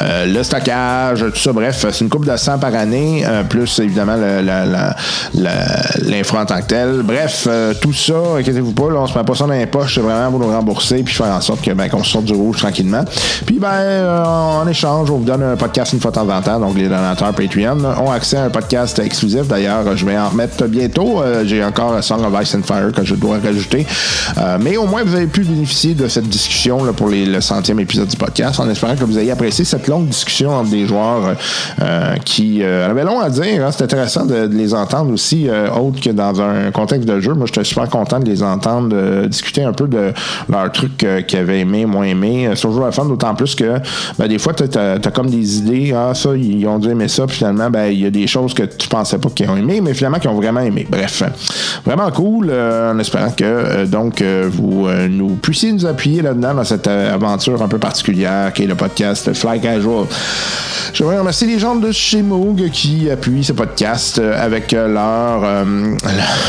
Euh, le stockage, tout ça. Bref, c'est une coupe de 100 par année, euh, plus évidemment l'infra en tant que tel. Bref, euh, tout ça, inquiétez-vous pas, là, on se met pas ça dans les poches, c'est vraiment pour nous rembourser puis faire en sorte ben, qu'on sorte du rouge tranquillement. Puis ben en échange, on vous donne un podcast une fois de temps en temps. Donc les donateurs Patreon ont accès à un podcast exclusif. D'ailleurs, je vais en remettre bientôt. J'ai encore Song of Ice and Fire que je dois rajouter. Euh, mais au moins, vous avez pu bénéficier de cette discussion là, pour le centième épisode du podcast, en espérant que vous ayez apprécié cette longue discussion entre des joueurs euh, qui euh, avaient long à dire. hein. C'est intéressant de, les entendre aussi, autre que dans un contexte de jeu. Moi, j'étais super content de les entendre discuter un peu de leurs trucs qu'ils avaient aimé, moins aimé. C'est toujours la fun, d'autant plus que ben, des fois, tu as, comme des idées. Ah, ça, ils ont dû aimer ça. Puis finalement, ben, il y a des choses que tu pensais pas qu'ils ont aimé, mais finalement, qu'ils ont vraiment aimé. Bref, vraiment cool. Espérant que euh, donc euh, vous euh, nous puissiez nous appuyer là-dedans dans cette aventure un peu particulière qui est le podcast Fly Casual. J'aimerais remercier les gens de chez Moog qui appuient ce podcast avec leur,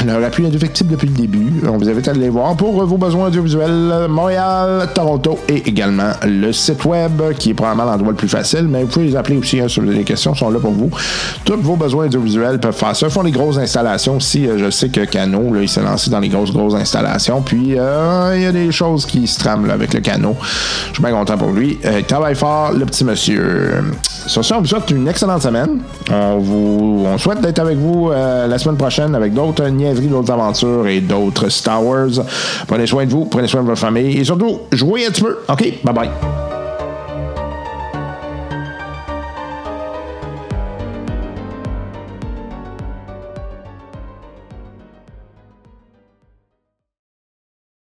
leur appui indéfectible depuis le début. On vous invite à aller voir pour vos besoins audiovisuels Montréal, Toronto et également le site web qui est probablement l'endroit le plus facile, mais vous pouvez les appeler aussi si vous avez des questions, sont là pour vous. Tous vos besoins audiovisuels peuvent faire ça. Ils font des grosses installations aussi. Je sais que Cano, là, il s'est lancé dans les grosses, grosses installations. Puis euh, il y a des choses qui se trament avec le Cano. Je suis bien content pour lui. Euh, il travaille fort, le petit monsieur. Sur ce, on vous souhaite une excellente semaine. On vous souhaite d'être avec vous euh, la semaine prochaine avec d'autres niaiseries, d'autres aventures et d'autres Star Wars. Prenez soin de vous, prenez soin de votre famille et surtout, jouez un petit peu. OK? Bye bye.